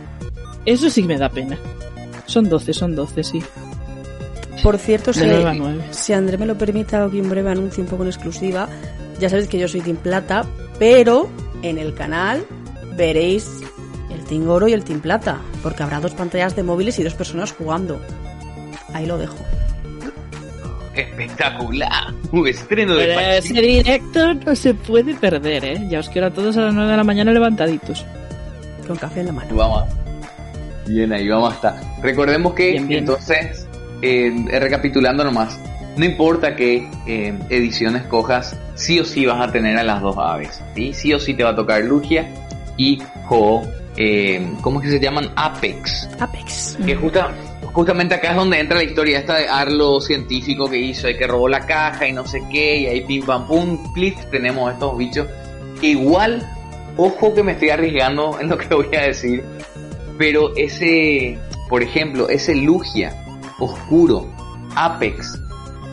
Eso sí me da pena. Son 12, son 12, sí. Por cierto, si, si André me lo permite, hago aquí un breve anuncio un poco en exclusiva. Ya sabéis que yo soy Team Plata, pero en el canal veréis el Team Oro y el Team Plata, porque habrá dos pantallas de móviles y dos personas jugando. Ahí lo dejo. Espectacular. Un estreno de Pero ese directo no se puede perder, ¿eh? Ya os quiero a todos a las 9 de la mañana levantaditos. Con café en la mano. Vamos. Bien, ahí vamos a estar. Recordemos que entonces, eh, recapitulando nomás, no importa qué eh, ediciones cojas, sí o sí vas a tener a las dos aves. ¿sí? sí o sí te va a tocar Lugia y Ho eh, ¿cómo es que se llaman? Apex. Apex. Que justa, justamente acá es donde entra la historia esta de Arlo científico que hizo, y que robó la caja y no sé qué, y ahí pim pam pum, clic, tenemos estos bichos. Igual, ojo que me estoy arriesgando en lo que voy a decir, pero ese, por ejemplo, ese Lugia oscuro, Apex,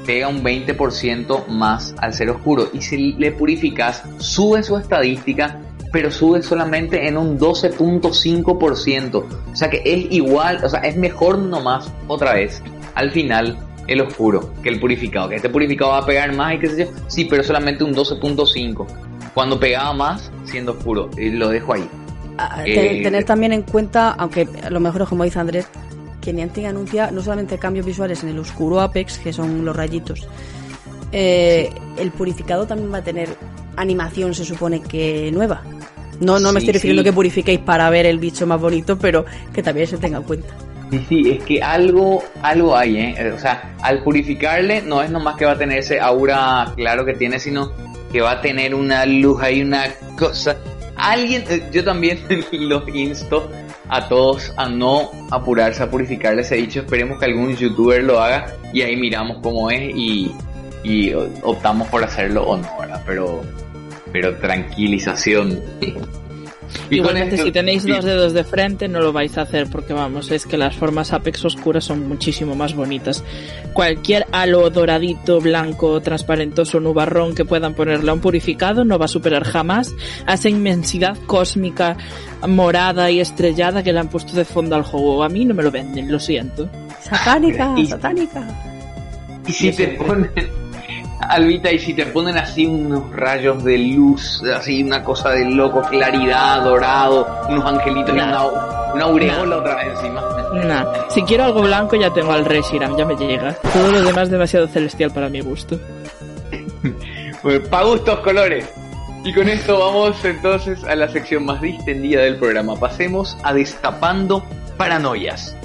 pega un 20% más al ser oscuro y si le purificas, sube su estadística pero sube solamente en un 12.5%. O sea que es igual, o sea, es mejor nomás otra vez. Al final, el oscuro que el purificado. Que este purificado va a pegar más y qué sé yo. Sí, pero solamente un 12.5. Cuando pegaba más, siendo oscuro. Y lo dejo ahí. Ah, eh, tener también en cuenta, aunque a lo mejor como dice Andrés, que Niantic anuncia no solamente cambios visuales en el oscuro Apex, que son los rayitos, eh, el purificado también va a tener animación, se supone que nueva. No, no me estoy refiriendo que purifiquéis para ver el bicho más bonito, pero que también se tenga en cuenta. Sí, sí, es que algo, algo hay, ¿eh? O sea, al purificarle no es nomás que va a tener ese aura claro que tiene, sino que va a tener una luz y una cosa. Alguien, eh, yo también los insto a todos a no apurarse a purificarle ese bicho. Esperemos que algún youtuber lo haga y ahí miramos cómo es y, y optamos por hacerlo o no, ¿verdad? Pero pero tranquilización. Igualmente, si tenéis dos dedos de frente, no lo vais a hacer porque, vamos, es que las formas Apex oscuras son muchísimo más bonitas. Cualquier halo doradito, blanco, transparentoso, nubarrón que puedan ponerle a un purificado no va a superar jamás a esa inmensidad cósmica, morada y estrellada que le han puesto de fondo al juego. A mí no me lo venden, lo siento. Satánica, satánica. Y si te ponen Albita, y si te ponen así unos rayos de luz, así una cosa de loco, claridad, dorado, unos angelitos y una, una aureola otra vez encima. Nah. Si quiero algo blanco ya tengo al Reshiram, ya me llega. Todo lo demás demasiado celestial para mi gusto. pues pa' gustos colores. Y con esto vamos entonces a la sección más distendida del programa. Pasemos a Destapando Paranoias.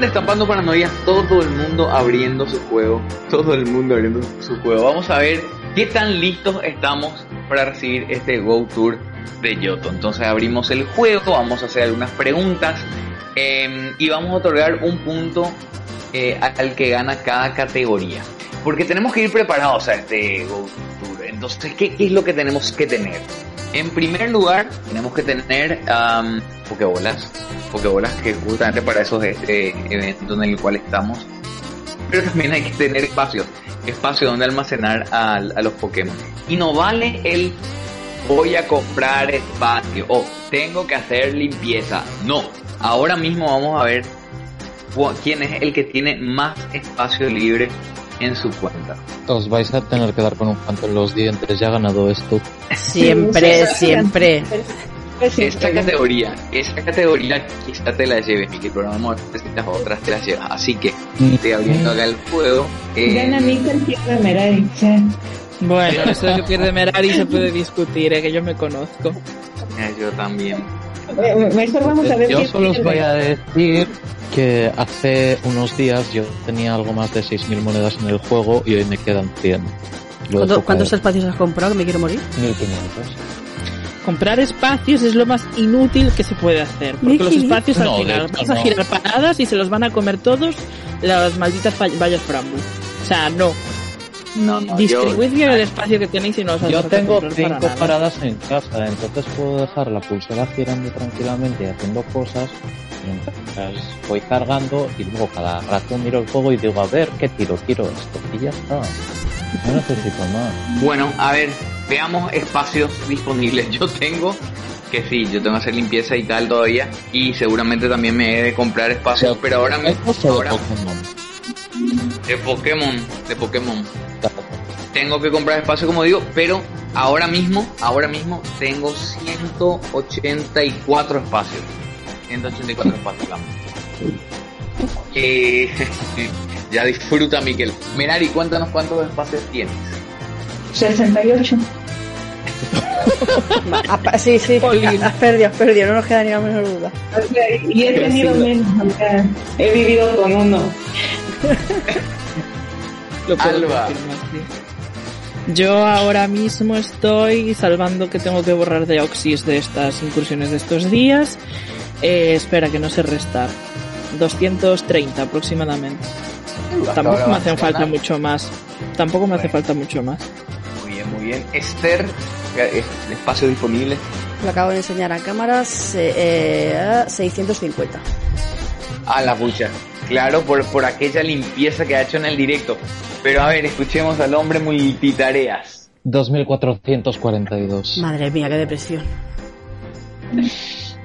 Destapando Paranoia, todo el mundo abriendo su juego. Todo el mundo abriendo su juego. Vamos a ver qué tan listos estamos para recibir este Go Tour de Yoto. Entonces abrimos el juego, vamos a hacer algunas preguntas em, y vamos a otorgar un punto eh, al que gana cada categoría. Porque tenemos que ir preparados a este Go Tour. Entonces, ¿qué, qué es lo que tenemos que tener? En primer lugar, tenemos que tener um, pokebolas. Pokebolas que justamente para esos este evento en el cual estamos. Pero también hay que tener espacio. Espacio donde almacenar a los Pokémon. Y no vale el voy a comprar espacio o tengo que hacer limpieza. No. Ahora mismo vamos a ver quién es el que tiene más espacio libre en su cuenta. Os vais a tener que dar con un canto en los dientes, ya ha ganado esto. Siempre, siempre. Esta categoría, esta categoría quizá te la lleves, Miki, pero no estas otras te las llevas. Así que te abriendo acá el juego. Eh... Gana Mika el Merari. Bueno, eso de que pierde Merari se puede discutir, es que yo me conozco. yo también. yo solo os voy a decir que hace unos días yo tenía algo más de 6.000 monedas en el juego y hoy me quedan 100. ¿Cuántos espacios has comprado que me quiero morir? 1500. Comprar espacios es lo más inútil que se puede hacer. Porque los espacios al final vas a girar paradas y se los van a comer todos las malditas vallas frambu. O sea, no. No, no, Distribuid bien el espacio que tenéis y no os Yo tengo cinco paradas en casa, entonces puedo dejar la pulsera girando tranquilamente y haciendo cosas mientras voy cargando y luego cada rato miro el juego y digo, a ver, ¿qué tiro? Tiro esto y ya está. No necesito más. Bueno, a ver, veamos espacios disponibles. Yo tengo que sí, yo tengo que hacer limpieza y tal todavía y seguramente también me he de comprar espacios, pero ahora mismo... Ahora, de Pokémon, de Pokémon. Tengo que comprar espacio, como digo, pero ahora mismo, ahora mismo tengo 184 espacios. 184 espacios, Que ya disfruta, Miquel. Menari, cuéntanos cuántos espacios tienes. 68. sí, sí, has perdido, has perdido, no nos queda ni la menor duda. Y he tenido menos, he vivido con uno. Alba. Yo ahora mismo estoy salvando que tengo que borrar de Oxys de estas incursiones de estos días. Eh, espera, que no sé restar. 230 aproximadamente. Tampoco me hacen falta mucho más. Tampoco me hace falta mucho más. Muy bien, muy bien. Esther, eh, espacio disponible. Lo acabo de enseñar a cámaras. Eh, 650. A la pucha. Claro, por, por aquella limpieza que ha hecho en el directo. Pero a ver, escuchemos al hombre multitareas. 2442. Madre mía, qué depresión.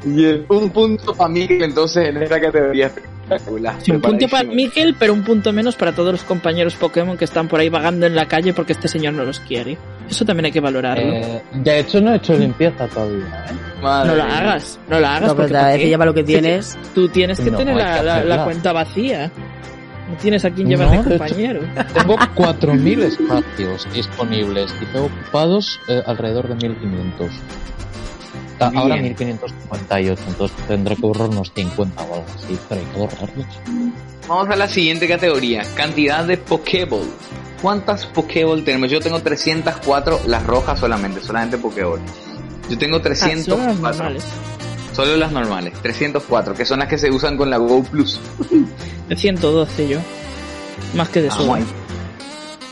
Y un punto para Miquel entonces en esta categoría espectacular. un punto para Miquel, pero un punto menos para todos los compañeros Pokémon que están por ahí vagando en la calle porque este señor no los quiere. Eso también hay que valorarlo. Eh, de hecho, no he hecho limpieza todavía. ¿eh? no la hagas, no la hagas. No, porque cada vez que lleva lo que tienes. Tú tienes que tener la, cuenta vacía. No tienes a quien llevar de compañero. tengo 4.000 espacios disponibles y tengo ocupados eh, alrededor de 1.500. Ahora 1558, entonces tendré que borrar unos 50 o algo así, pero hay que borrarlos. Vamos a la siguiente categoría, cantidad de Pokéball. ¿Cuántas Pokéball tenemos? Yo tengo 304, las rojas solamente, solamente Pokéball. Yo tengo 304. Ah, solo las normales, 304, que son las que se usan con la Go Plus. 112 yo. Más que de eso.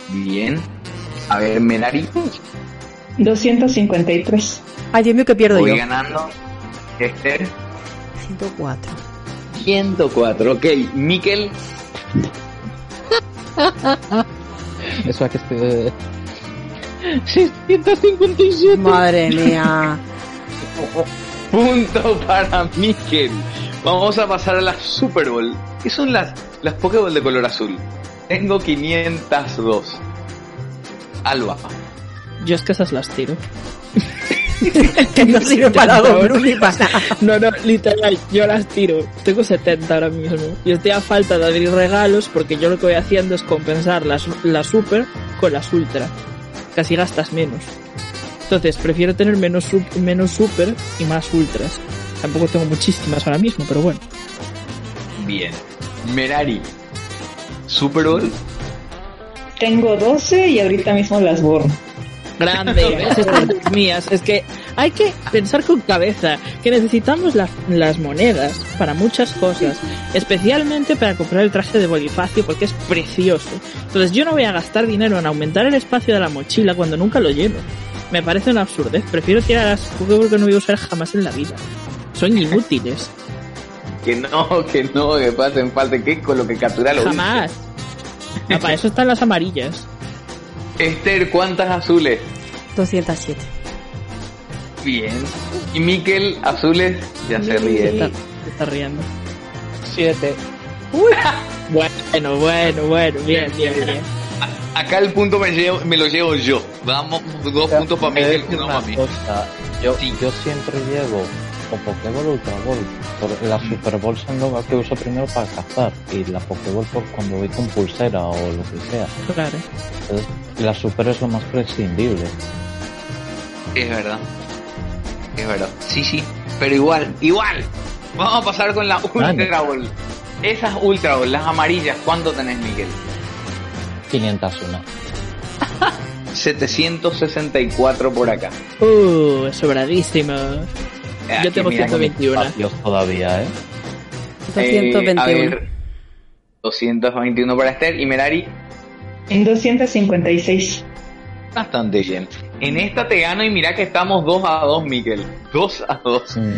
Bien. A ver, Menari. 253. Ay, Dios mío, que pierdo Voy yo. ganando. Esther. 104. 104, ok. Miquel. Eso es que estoy... 657. Madre mía. Punto para Miquel. Vamos a pasar a la Super Bowl. ¿Qué son las, las Pokéball de color azul? Tengo 502. Alba. Yo es que esas las tiro. que no sirve para ni para nada. No, no, literal, yo las tiro. Tengo 70 ahora mismo. Y estoy a falta de abrir regalos porque yo lo que voy haciendo es compensar las, las super con las ultra. Casi gastas menos. Entonces, prefiero tener menos, menos super y más ultras. Tampoco tengo muchísimas ahora mismo, pero bueno. Bien. Merari. Super Bowl. Tengo 12 y ahorita mismo las borro. Grande, estas mías. Es que hay que pensar con cabeza que necesitamos las, las monedas para muchas cosas, especialmente para comprar el traje de Bonifacio porque es precioso. Entonces yo no voy a gastar dinero en aumentar el espacio de la mochila cuando nunca lo lleno. Me parece una absurdez. Prefiero tirar las Pokémon que no voy a usar jamás en la vida. Son inútiles. que no, que no, que pasen falta que con lo que captura lo Jamás. Para eso están las amarillas. Esther, ¿cuántas azules? 207. Bien. Y Miquel, azules, ya se ríe. Está, está riendo. 7. Bueno, bueno, bueno, bien, bien, bien. Acá el punto me, llevo, me lo llevo yo. Vamos, dos puntos para Miguel, uno para mí. Yo, yo siempre llevo o Pokéball o Ultra Ball. La Super Ball son lo que uso primero para cazar y la Pokéball por cuando voy con pulsera o lo que sea. Claro. Entonces, la Super es lo más prescindible. Es verdad. Es verdad. Sí, sí. Pero igual, igual. Vamos a pasar con la Ultra Ball. Esas Ultra Ball, las amarillas, ¿cuánto tenés, Miguel? 501. 764 por acá. Uh, sobradísimo. Yo tengo mira, 121. Dios todavía, ¿eh? 221. a ver, 221 para Esther y Merari, En 256. bastante bien. En esta te gano y mira que estamos 2 a 2, Miguel. 2 a 2. Mm.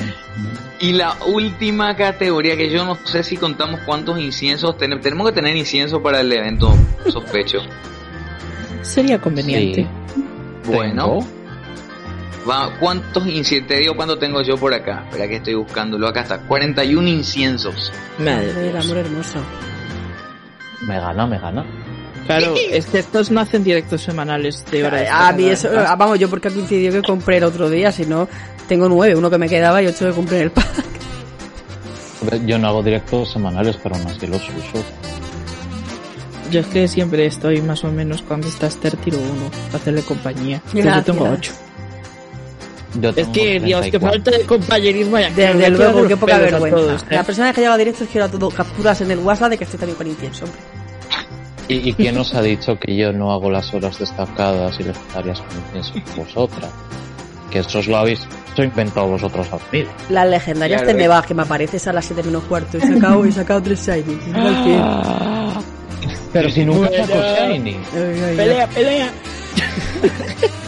Y la última categoría que yo no sé si contamos cuántos inciensos tenemos. Tenemos que tener incienso para el evento, sospecho. Sería conveniente. Sí. Bueno, Tengo. Va, ¿cuántos inciensos? Te digo cuánto tengo yo por acá. Espera que estoy buscándolo. Acá está. 41 inciensos. Madre El Dios. amor hermoso. Me gana, me gana. Claro, es que estos no hacen directos semanales de hora. A mí eso, vamos, yo porque coincidió que compré el otro día, si no, tengo nueve, uno que me quedaba y ocho que compré en el pack. Yo no hago directos semanales, pero aún así los uso. Yo es que siempre estoy más o menos cuando está Esther tiro uno, para hacerle compañía. Yo tengo ocho. Yo Es que, Dios, que 34. falta de compañerismo. ya Desde quiero luego, qué poca a vergüenza. todos, ¿eh? La persona que llega a directo es que era todo capturas en el WhatsApp de que estoy también con incienso, hombre. ¿Y, ¿Y quién os ha dicho que yo no hago las horas destacadas y legendarias con incienso vosotras? Que eso os lo habéis eso inventado vosotros a mí. Las legendarias Claro, te me vas, que me apareces a las 7 menos cuarto. He sacado, he sacado tres shinies. Al. Pero si nunca saco ay. Pelea, pelea.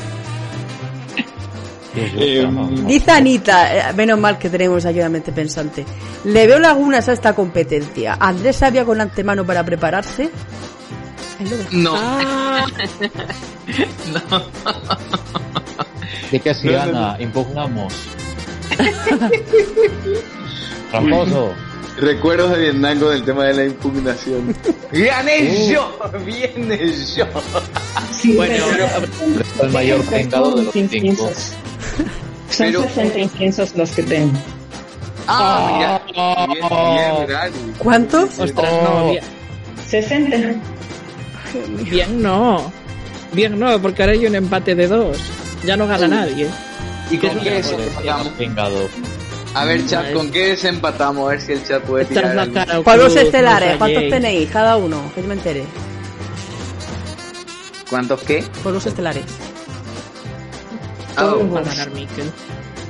Eh. Dice Anita, eh, menos mal que tenemos aquí una mente pensante. Le veo lagunas a esta competencia. ¿Andrés sabía con antemano para prepararse? No, Ah, no. No, no, Ana, impugnamos. Tramposo. Recuerdos de Vietnam con el tema de la impugnación. ¡Gané Uh. yo! ¡Viene yo! Sí, Bueno, el mayor pecado de los cinco. Son Pero- 60 inciensos los que tengo. ¡Ah, mira! Bien, bien, Gary. ¿Cuántos? ostras, Oh. no, bien, 60. bien no. Bien no, porque ahora hay un empate de dos. Ya no gana nadie. ¿Y con qué desempatamos? A ver, chat, ¿con qué desempatamos? A ver si el chat puede tirar la algo. cara. Polvos estelares, ¿cuántos tenéis cada uno? Que yo me entere. ¿Cuántos qué? Polvos estelares. Va a ganar Mikel.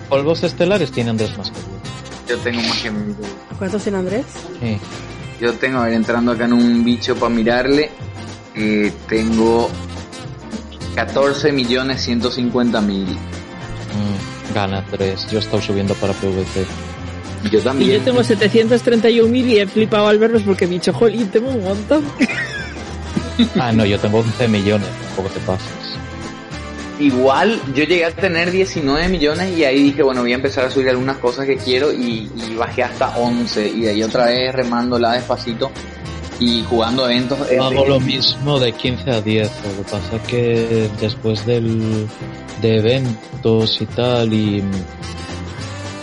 Polvos estelares tienen Andrés más que yo. yo tengo más que mí. ¿Cuántos tiene Andrés? Sí. Yo tengo, a ver, entrando acá en un bicho para mirarle, eh, tengo 14 millones 150 mil. Mm, gana 3. Yo he estado subiendo para PvP. Yo Y también. yo tengo 731.000 y he flipado al verlos porque he dicho, jolín, tengo un montón. Ah, no, yo tengo 11 millones. Tampoco te pases. Igual, yo llegué a tener 19 millones y ahí dije, bueno, voy a empezar a subir algunas cosas que quiero y, y bajé hasta 11 y de ahí otra vez remándola despacito y jugando eventos. Hago lo mismo de 15 a 10. Lo que pasa es que después del, de eventos y tal y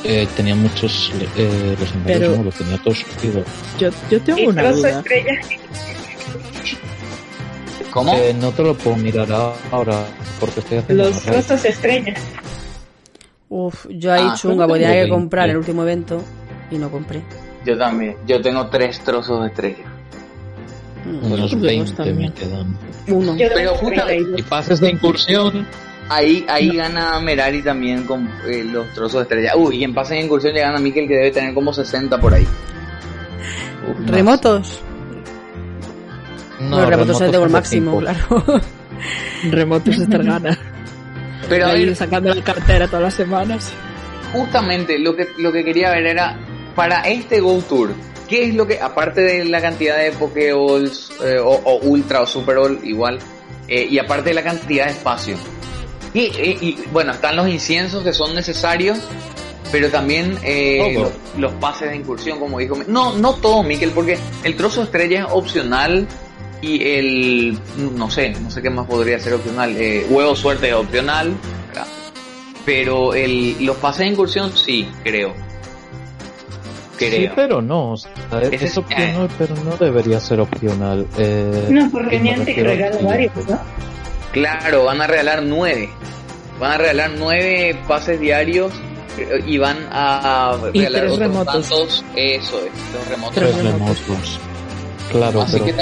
eh, tenía muchos eh, los Pero- envíos, ¿no? Lo tenía todo subido. Yo, yo tengo una duda. estrella. ¿Cómo? Eh, no te lo puedo mirar ahora porque estoy haciendo Los una red. trozos estrella. Uf, yo ahí Ah, chunga, porque tenía que comprar 20. el último evento y no compré. Yo también. Yo tengo tres trozos de estrella. Mm, Unos Dos 20 me también. quedan. Uno. Yo Pero tengo justa- 32. Y pases de incursión. Ahí, ahí gana Merari también con eh, los trozos de estrella. Uy, y en pase de incursión le gana a Mikel que debe tener como 60 por ahí. Uf, más. ¿Remotos? No, No, remotos es de son el máximo, claro. Remotos Esther gana. Pero Ahí ver, sacando la cartera todas las semanas. justamente lo que, lo que quería ver era, para este Go Tour, ¿qué es lo que, aparte de la cantidad de Pokéballs, eh, o, o Ultra o Super Ball, igual, eh, y aparte de la cantidad de espacio? Y, y- y, bueno, están los inciensos que son necesarios, pero también eh, los, los pases de incursión, como dijo. No, no todo, Miquel, porque el trozo de estrella es opcional y el, no sé, no sé qué más podría ser opcional. Eh, huevo suerte es opcional, ¿verdad? pero el, los pases de incursión sí, creo. Sí, pero no. o sea, es, Ese es- opcional, pero no debería ser opcional. Eh, No, porque Niantic regala varios, ¿no? Claro, van a regalar nueve. Van a regalar nueve pases diarios y van a Y regalar tres otros remotos. tantos, eso es, los remotos. Tres remotos. Claro, Así pero que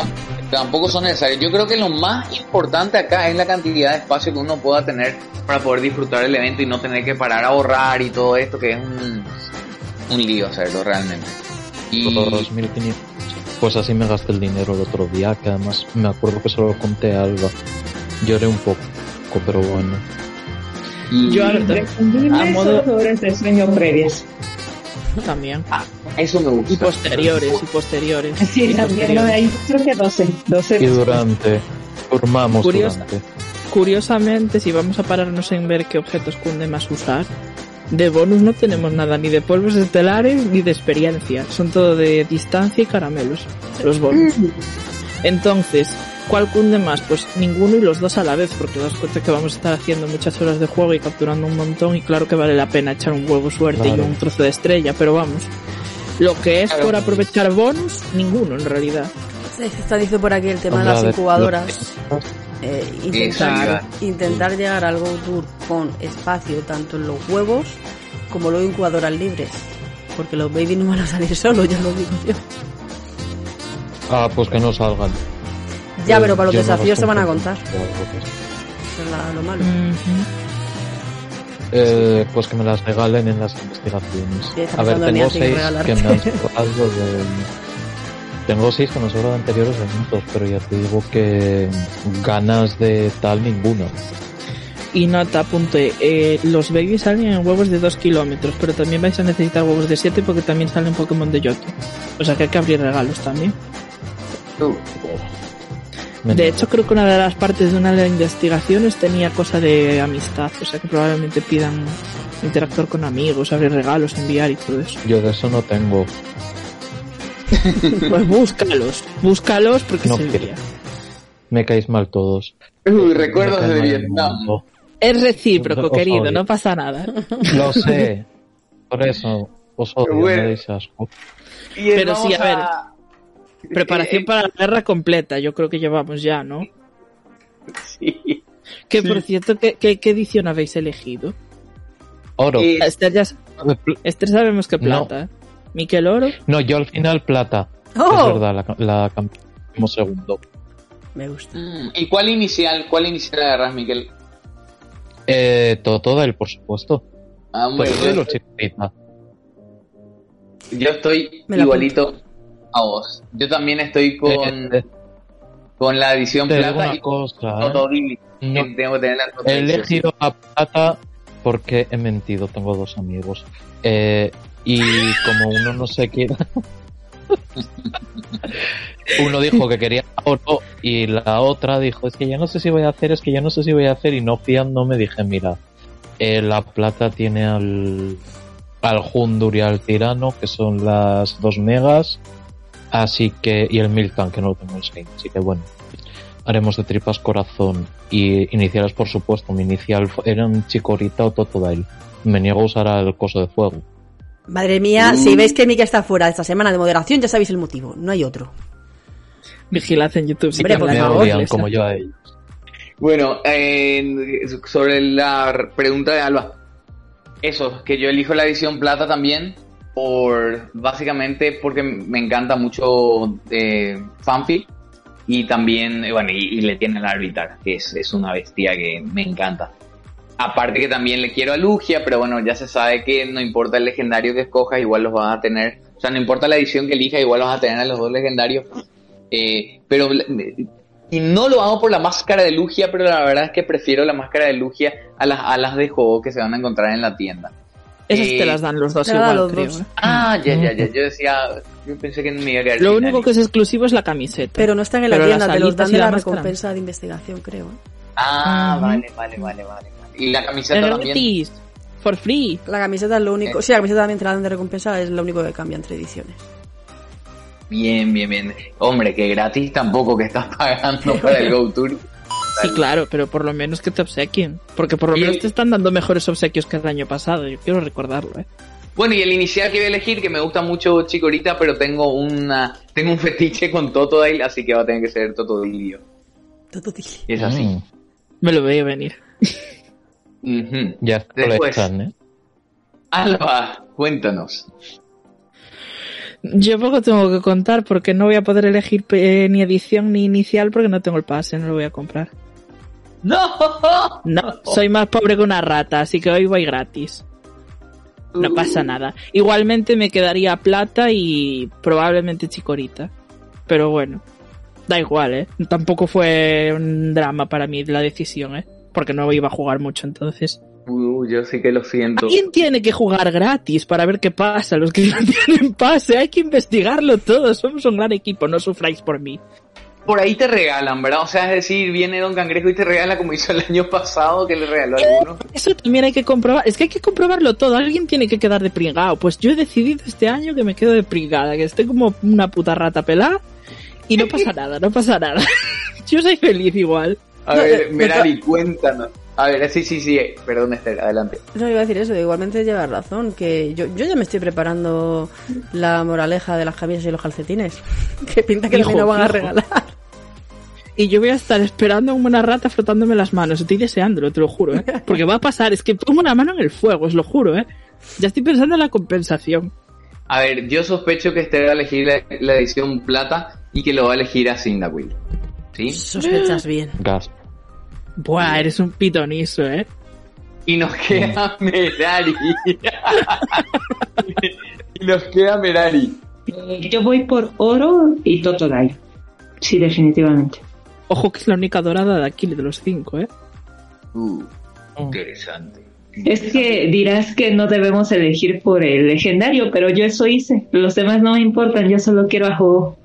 tampoco son necesarios. Yo creo que lo más importante acá es la cantidad de espacio que uno pueda tener para poder disfrutar el evento y no tener que parar a ahorrar y todo esto, que es un, un lío hacerlo realmente. Y por 2.500. Pues así me gasté el dinero el otro día, que además me acuerdo que se lo conté a Alba. Lloré un poco, pero bueno. y- Yo a modo- horas de sueño previas. También. eso me gusta. Y posteriores, y posteriores. Sí, y también, no, posteriores. ahí creo que 12. 12 Y durante, formamos Curiosa. durante. Curiosamente, si vamos a pararnos en ver qué objetos cunde más usar, de bonus no tenemos nada, ni de polvos estelares ni de experiencia. Son todo de distancia y caramelos, los bonus. Entonces, ¿cuál cunde más? Pues ninguno y los dos a la vez, porque das cuenta que vamos a estar haciendo muchas horas de juego y capturando un montón, y claro que vale la pena echar un huevo suerte Claro. y un trozo de estrella, pero vamos. Lo que es Claro. por aprovechar bonus, ninguno en realidad. Se está diciendo por aquí el tema de Hombre, las ver, incubadoras. Eh, intentar, intentar llegar al Go Tour con espacio tanto en los huevos como luego incubadoras libres. Porque los baby no van a salir solos, ya lo digo yo. Ah, pues que no salgan. Ya, pero para los Yo no desafíos se van a contar. Eso es la- lo malo. Eh, pues que me las regalen en las investigaciones. Sí, A ver, tengo seis que me han sobrado de... Tengo seis que me sobrado de anteriores eventos, pero ya te digo que ganas de tal ninguna. Y nota, apunte, eh, los babies salen en huevos de 2 kilómetros, pero también vais a necesitar huevos de 7 porque también salen Pokémon de Yoto. O sea que hay que abrir regalos también. Me De hecho, creo que una de las partes de una de las investigaciones tenía cosa de amistad, o sea que probablemente pidan interactuar con amigos, abrir regalos, enviar y todo eso. yo de eso no tengo. Pues búscalos, búscalos porque No se. Me caéis mal todos. Uy, recuerdos de Vietnam. Es recíproco, Os querido, odio. no pasa nada. Lo sé. Por eso os odio, Bueno. me dais asco. Y Pero sí, a ver. Preparación para la guerra completa, yo creo que llevamos ya, ¿no? Sí. Que Sí. por cierto, ¿qué, qué, qué edición habéis elegido? Oro. Eh, Esther, ya, Esther sabemos que No. plata, ¿eh? Miquel Oro. No, yo al final plata. ¡Oh! Es verdad, la, la campeona como segundo. Me gusta. Mm, ¿Y cuál inicial? ¿Cuál inicial agarras, Miguel? Eh, Totodile, por supuesto. Ah, o yo, chiquitita. yo estoy igualito a vos. Yo también estoy con, Eh, con la edición te plata y cosa. ¿eh? No, que Tengo que tener la he elegido a plata porque he mentido. Tengo dos amigos. Eh, y como uno no se quiere. uno dijo que quería oro y la otra dijo es que ya no sé si voy a hacer, es que ya no sé si voy a hacer y no fiándome dije mira, eh, la plata tiene al al Hundur y al Tirano que son las dos megas así que y el Milkan que no lo tengo en Steam así que bueno haremos de tripas corazón y iniciales por supuesto mi inicial fu- eran Chikorita o Totodile me niego a usar al coso de fuego Madre mía, si veis que Mika está fuera esta semana de moderación, ya sabéis el motivo. No hay otro. Vigilad en YouTube. si Hombre, por favor, como yo a ellos Bueno, eh, sobre la pregunta de Alba. Eso, que yo elijo la edición plata también por básicamente porque me encanta mucho eh, y también, eh, bueno, y, y le tiene al Arbitar, que es, es una bestia que me encanta. Aparte que también le quiero a Lugia, pero bueno, ya se sabe que no importa el legendario que escojas, igual los vas a tener. O sea, no importa la edición que elijas, igual vas a tener a los dos legendarios. Eh, pero y no lo hago por la máscara de Lugia, pero la verdad es que prefiero la máscara de Lugia a las alas de juego que se van a encontrar en la tienda. Esas Eh, te las dan los dos te igual, los creo. dos. ¿eh? Ah, ya, ya, ya. Yo decía, yo pensé que no me iba a quedar Lo único que es exclusivo es la camiseta. Pero no están en la Pero tienda, te los dan de la recompensa de investigación, creo. ¿eh? Ah, vale, vale, vale, vale. Y la camiseta también. gratis. For free. La camiseta es lo único. Sí, la camiseta también te la dan de recompensa, es lo único que cambia entre ediciones. Bien, bien, bien. Hombre, que gratis tampoco que estás pagando para el Go Tour. Sí, claro, pero por lo menos que te obsequien. Porque por lo Y menos el- te están dando mejores obsequios que el año pasado. Yo quiero recordarlo, ¿eh? Bueno, y el inicial que voy a elegir, que me gusta mucho Chikorita, pero tengo una tengo un fetiche con Totodile, así que va a tener que ser Totodilio. Todo dile. Es así. Mm, Me lo veía venir. Ya Después. echan, ¿eh? Alba, cuéntanos. Yo poco tengo que contar porque no voy a poder elegir eh, ni edición ni inicial porque no tengo el pase, no lo voy a comprar. ¡No! No, soy más pobre que una rata, así que hoy voy gratis. No pasa nada. Igualmente me quedaría plata y probablemente chicorita. Pero bueno, da igual, ¿eh? Tampoco fue un drama para mí la decisión, ¿eh? Porque no iba a jugar mucho entonces. Uh, yo sí que lo siento. ¿Quién tiene que jugar gratis para ver qué pasa? Los que no tienen pase, hay que investigarlo todo. Somos un gran equipo, no sufráis por mí. Por ahí te regalan, ¿verdad? O sea, es decir, viene Don Cangrejo y te regala como hizo el año pasado que le regaló a alguno. Eso también hay que comprobar. Es que hay que comprobarlo todo. Alguien tiene que quedar de pringado. Pues yo he decidido este año que me quedo de pringada, que estoy como una puta rata pelada y no pasa nada, no pasa nada. yo soy feliz igual. A ver, Merari, cuéntanos. A ver, sí, sí, sí, perdón Esther, adelante. No iba a decir eso, igualmente llevas razón, que yo, yo ya me estoy preparando la moraleja de las camisas y los calcetines, que pinta que me lo van a regalar. Y yo voy a estar esperando como una rata frotándome las manos, estoy deseándolo, te lo juro, ¿eh? Porque va a pasar, es que pongo una mano en el fuego, os lo juro, ¿eh? Ya estoy pensando en la compensación. A ver, yo sospecho que Esther va a elegir la, la edición plata y que lo va a elegir a Cyndaquil. ¿Sí? Sospechas bien. Gas. Buah, eres un pitonizo, ¿eh? Y nos queda Merari. y nos queda Merari. Eh, yo voy por oro y Totodile. Sí, definitivamente. Ojo que es la única dorada de aquí de los cinco, ¿eh? Uh, interesante. Es que dirás que no debemos elegir por el legendario, pero yo eso hice. Los demás no me importan, yo solo quiero a juego.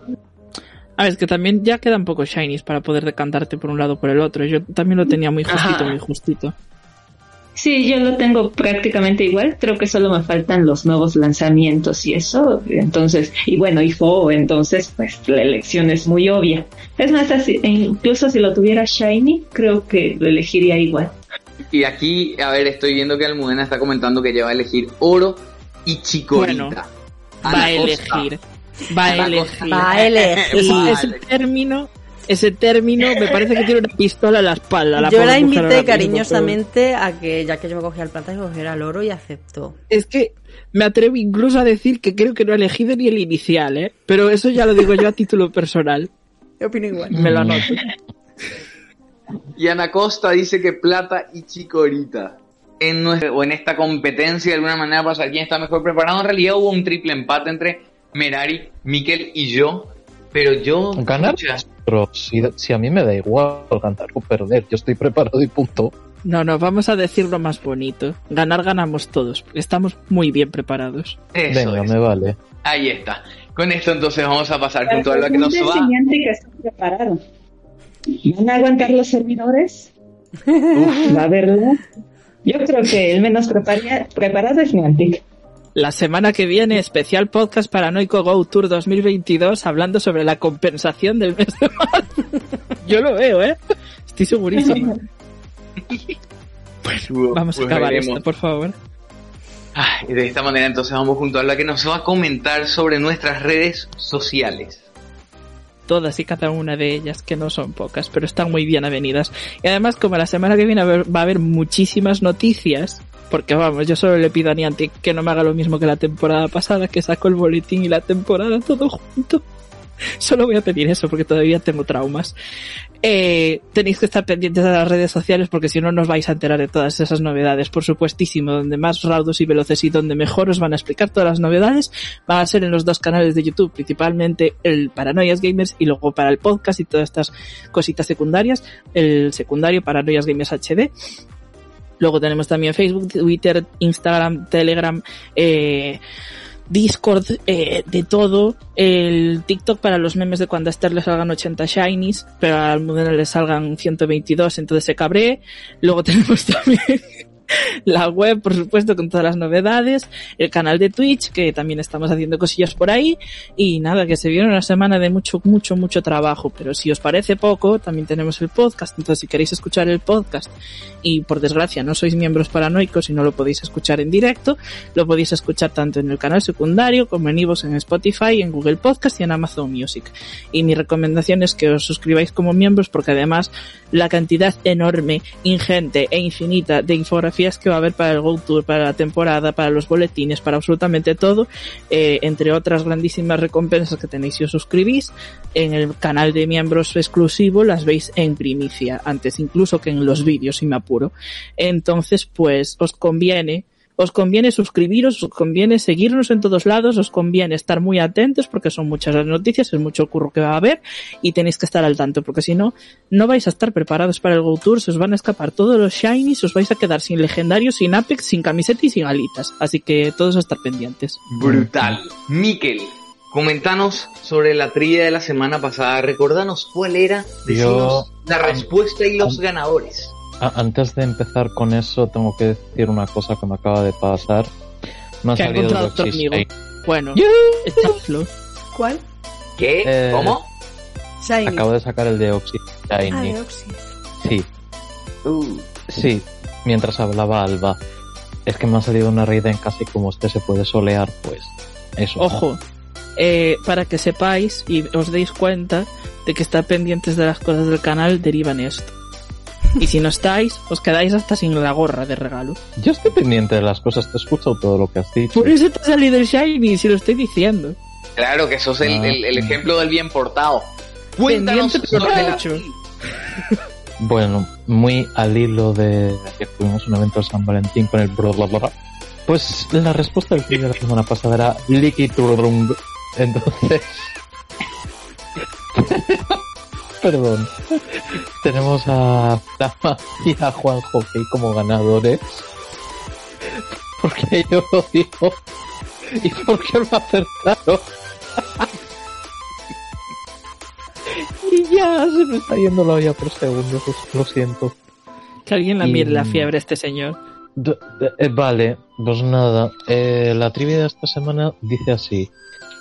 A ver, es que también ya quedan pocos shinies para poder decantarte por un lado o por el otro. Yo también lo tenía muy justito, Ajá. muy justito. Sí, yo lo tengo prácticamente igual. Creo que solo me faltan los nuevos lanzamientos y eso. Entonces, y bueno, y FO, entonces, pues la elección es muy obvia. Es más, así, e incluso si lo tuviera Shiny, creo que lo elegiría igual. Y aquí, a ver, estoy viendo que Almudena está comentando que ella va a elegir oro y chicorita. Bueno, Va a elegir. Va a elegir. Va a elegir. Ese, ese término, ese término me parece que tiene una pistola en la espalda. la yo la invité cariñosamente a que, ya que yo me cogía el plata, que cogiera el oro y aceptó. Es que me atrevo incluso a decir que creo que no he elegido ni el inicial, ¿eh? Pero eso ya lo digo yo a título personal. Yo opino igual. Me lo anoto. Y Ana Costa dice que plata y chicorita. En nuestra, o en esta competencia, de alguna manera, para saber quién está mejor preparado. En realidad hubo un triple empate entre Merari, Mikel y yo. Pero yo. ¿Ganar? Pero si, si a mí me da igual ganar o perder, yo estoy preparado y punto. No, no, vamos a decir lo más bonito. Ganar ganamos todos, porque estamos muy bien preparados. Eso Venga, es. me vale. Ahí está. Con esto entonces vamos a pasar junto a lo que nos va. que está preparado. ¿Van a aguantar los servidores? Va a. Yo creo que el menos prepara- preparado es Niantic. La semana que viene, especial podcast Paranoico Go Tour 2022, hablando sobre la compensación del mes de marzo. Yo lo veo, ¿eh? Estoy segurísimo. Pues, Vamos a pues acabar veremos. esto, por favor. Ah, y de esta manera entonces vamos junto a la que nos va a comentar sobre nuestras redes sociales. Todas y cada una de ellas, que no son pocas, pero están muy bien avenidas. Y además, como la semana que viene va a haber muchísimas noticias, porque vamos, yo solo le pido a Niantic que no me haga lo mismo que la temporada pasada, que sacó el boletín y la temporada todo junto. Solo voy a pedir eso porque todavía tengo traumas. Eh, tenéis que estar pendientes de las redes sociales porque si no nos vais a enterar de todas esas novedades, por supuestísimo, donde más raudos y veloces y donde mejor os van a explicar todas las novedades van a ser en los dos canales de YouTube, principalmente el Paranoias Gamers y luego para el podcast y todas estas cositas secundarias, el secundario Paranoias Gamers HD. Luego tenemos también Facebook, Twitter, Instagram, Telegram, eh, Discord, eh, de todo. El TikTok para los memes de cuando a Esther le salgan 80 shinies, pero al Almudena le salgan 122, entonces se cabré. Luego tenemos también la web, por supuesto, con todas las novedades, el canal de Twitch, que también estamos haciendo cosillas por ahí, y nada, que se viene una semana de mucho, mucho, mucho trabajo, pero si os parece poco, también tenemos el podcast, entonces si queréis escuchar el podcast, y por desgracia no sois miembros paranoicos y no lo podéis escuchar en directo, lo podéis escuchar tanto en el canal secundario, como en iVoox, en Spotify, en Google Podcast y en Amazon Music. Y mi recomendación es que os suscribáis como miembros, porque además la cantidad enorme, ingente e infinita de infografías fotografías que va a haber para el Go Tour, para la temporada, para los boletines, para absolutamente todo, eh, entre otras grandísimas recompensas que tenéis si os suscribís, en el canal de miembros exclusivo las veis en primicia, antes incluso que en los vídeos, si me apuro. Entonces, pues, os conviene os conviene suscribiros, os conviene seguirnos en todos lados, os conviene estar muy atentos porque son muchas las noticias, es mucho curro que va a haber y tenéis que estar al tanto porque si no, no vais a estar preparados para el Go Tour, se os van a escapar todos los shinies, os vais a quedar sin legendarios, sin Apex, sin camiseta y sin alitas. Así que todos a estar pendientes. Brutal. Miquel, comentanos sobre la trilla de la semana pasada. Recordanos cuál era, decinos la respuesta y los ganadores. Antes de empezar con eso, tengo que decir una cosa que me acaba de pasar. Me ha que salido encontrado amigo. Bueno, ¿Cuál? ¿Qué? Eh, ¿Cómo? Shiny. Acabo de sacar el Deoxys Shiny. Ah, Deoxys. Sí, Uh, sí, mientras hablaba Alba. Es que me ha salido una raid en casa y como este se puede solear, pues eso. Ojo, eh, para que sepáis y os deis cuenta de que estar pendientes de las cosas del canal derivan esto. Y si no estáis, os quedáis hasta sin la gorra de regalo. Yo estoy pendiente de las cosas, te escucho todo lo que has dicho. Por eso te ha salido el Shiny, si lo estoy diciendo. claro que sos el, Ah. el- el ejemplo del bien portado. Cuéntanos sobre. Bueno, muy al hilo de que tuvimos un evento de San Valentín con el bla bla bla. Pues la respuesta del vídeo de la semana pasada era Licky. Entonces. Perdón. Tenemos a Dama y a Juan Hockey como ganadores. Porque yo lo digo. ¿Y por qué lo ha acertado? y ya se me está yendo la olla por segundos, lo siento. Que alguien la Y- mire la fiebre este señor. D- eh, vale, pues nada. Eh, la trivia de esta semana dice así.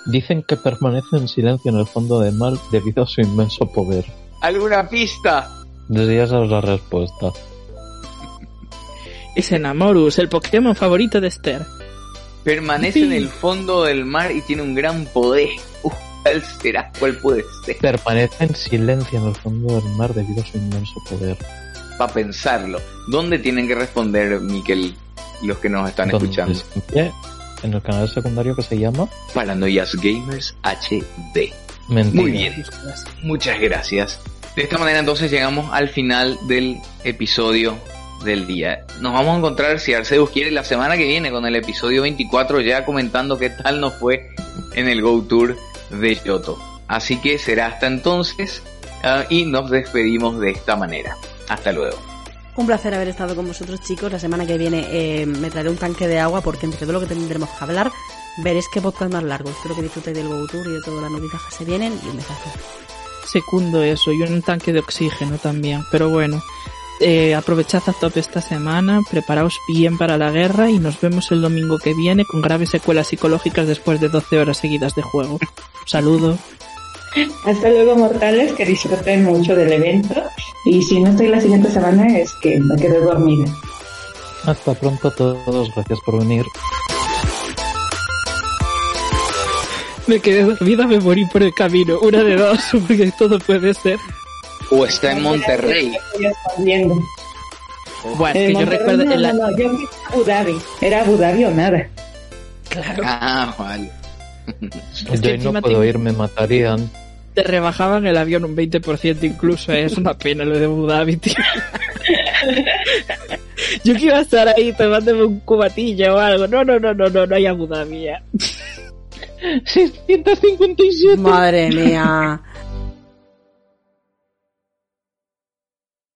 Dicen que permanece en silencio en el fondo del mar debido a su inmenso poder. ¿Alguna pista? Desde ya sabes la respuesta. Es Enamorus, el Pokémon favorito de Esther. Permanece en el fondo del mar y tiene un gran poder. Uf, ¿Cuál será? ¿Cuál puede ser? Permanece en silencio en el fondo del mar debido a su inmenso poder. Para pensarlo. ¿Dónde tienen que responder, Miquel, los que nos están escuchando? ¿Qué? En el canal secundario que se llama Paranoias Gamers HD. Mentira. Muy bien. Muchas gracias. De esta manera entonces llegamos al final del episodio del día. Nos vamos a encontrar, si Arceus quiere, la semana que viene con el episodio 24 ya comentando qué tal nos fue en el Go Tour de Yoto. Así que será hasta entonces ah, y nos despedimos de esta manera. Hasta luego. Un placer haber estado con vosotros, chicos. La semana que viene eh, me traeré un tanque de agua porque entre todo lo que tendremos que hablar, veréis qué podcast más largo. Espero que disfrutéis del Go Tour y de todas las noticias que se vienen y un besazo. Secundo eso y un tanque de oxígeno también. Pero bueno, eh, aprovechad a tope esta semana, preparaos bien para la guerra y nos vemos el domingo que viene con graves secuelas psicológicas después de 12 horas seguidas de juego. Un saludo. Hasta luego, mortales, que disfruten mucho del evento. Y si no estoy la siguiente semana, es que me quedé dormida. Hasta pronto a todos, gracias por venir. Me quedé dormida, me morí por el camino. Una de dos, porque todo puede ser. O está en Monterrey. Bueno, que yo recuerdo no, en la- no, no, yo fui a Abu Dhabi. Era Abu Dhabi o nada. Claro. Ah, vale. Es que Yo no puedo te- ir, me matarían. Te rebajaban el avión un 20% incluso, ¿eh? es una pena lo de Abu Dhabi, tío. Yo que iba a estar ahí tomándome un cubatillo o algo. No, no, no, no, no, no hay Abu Dhabi ya. 657. Madre mía.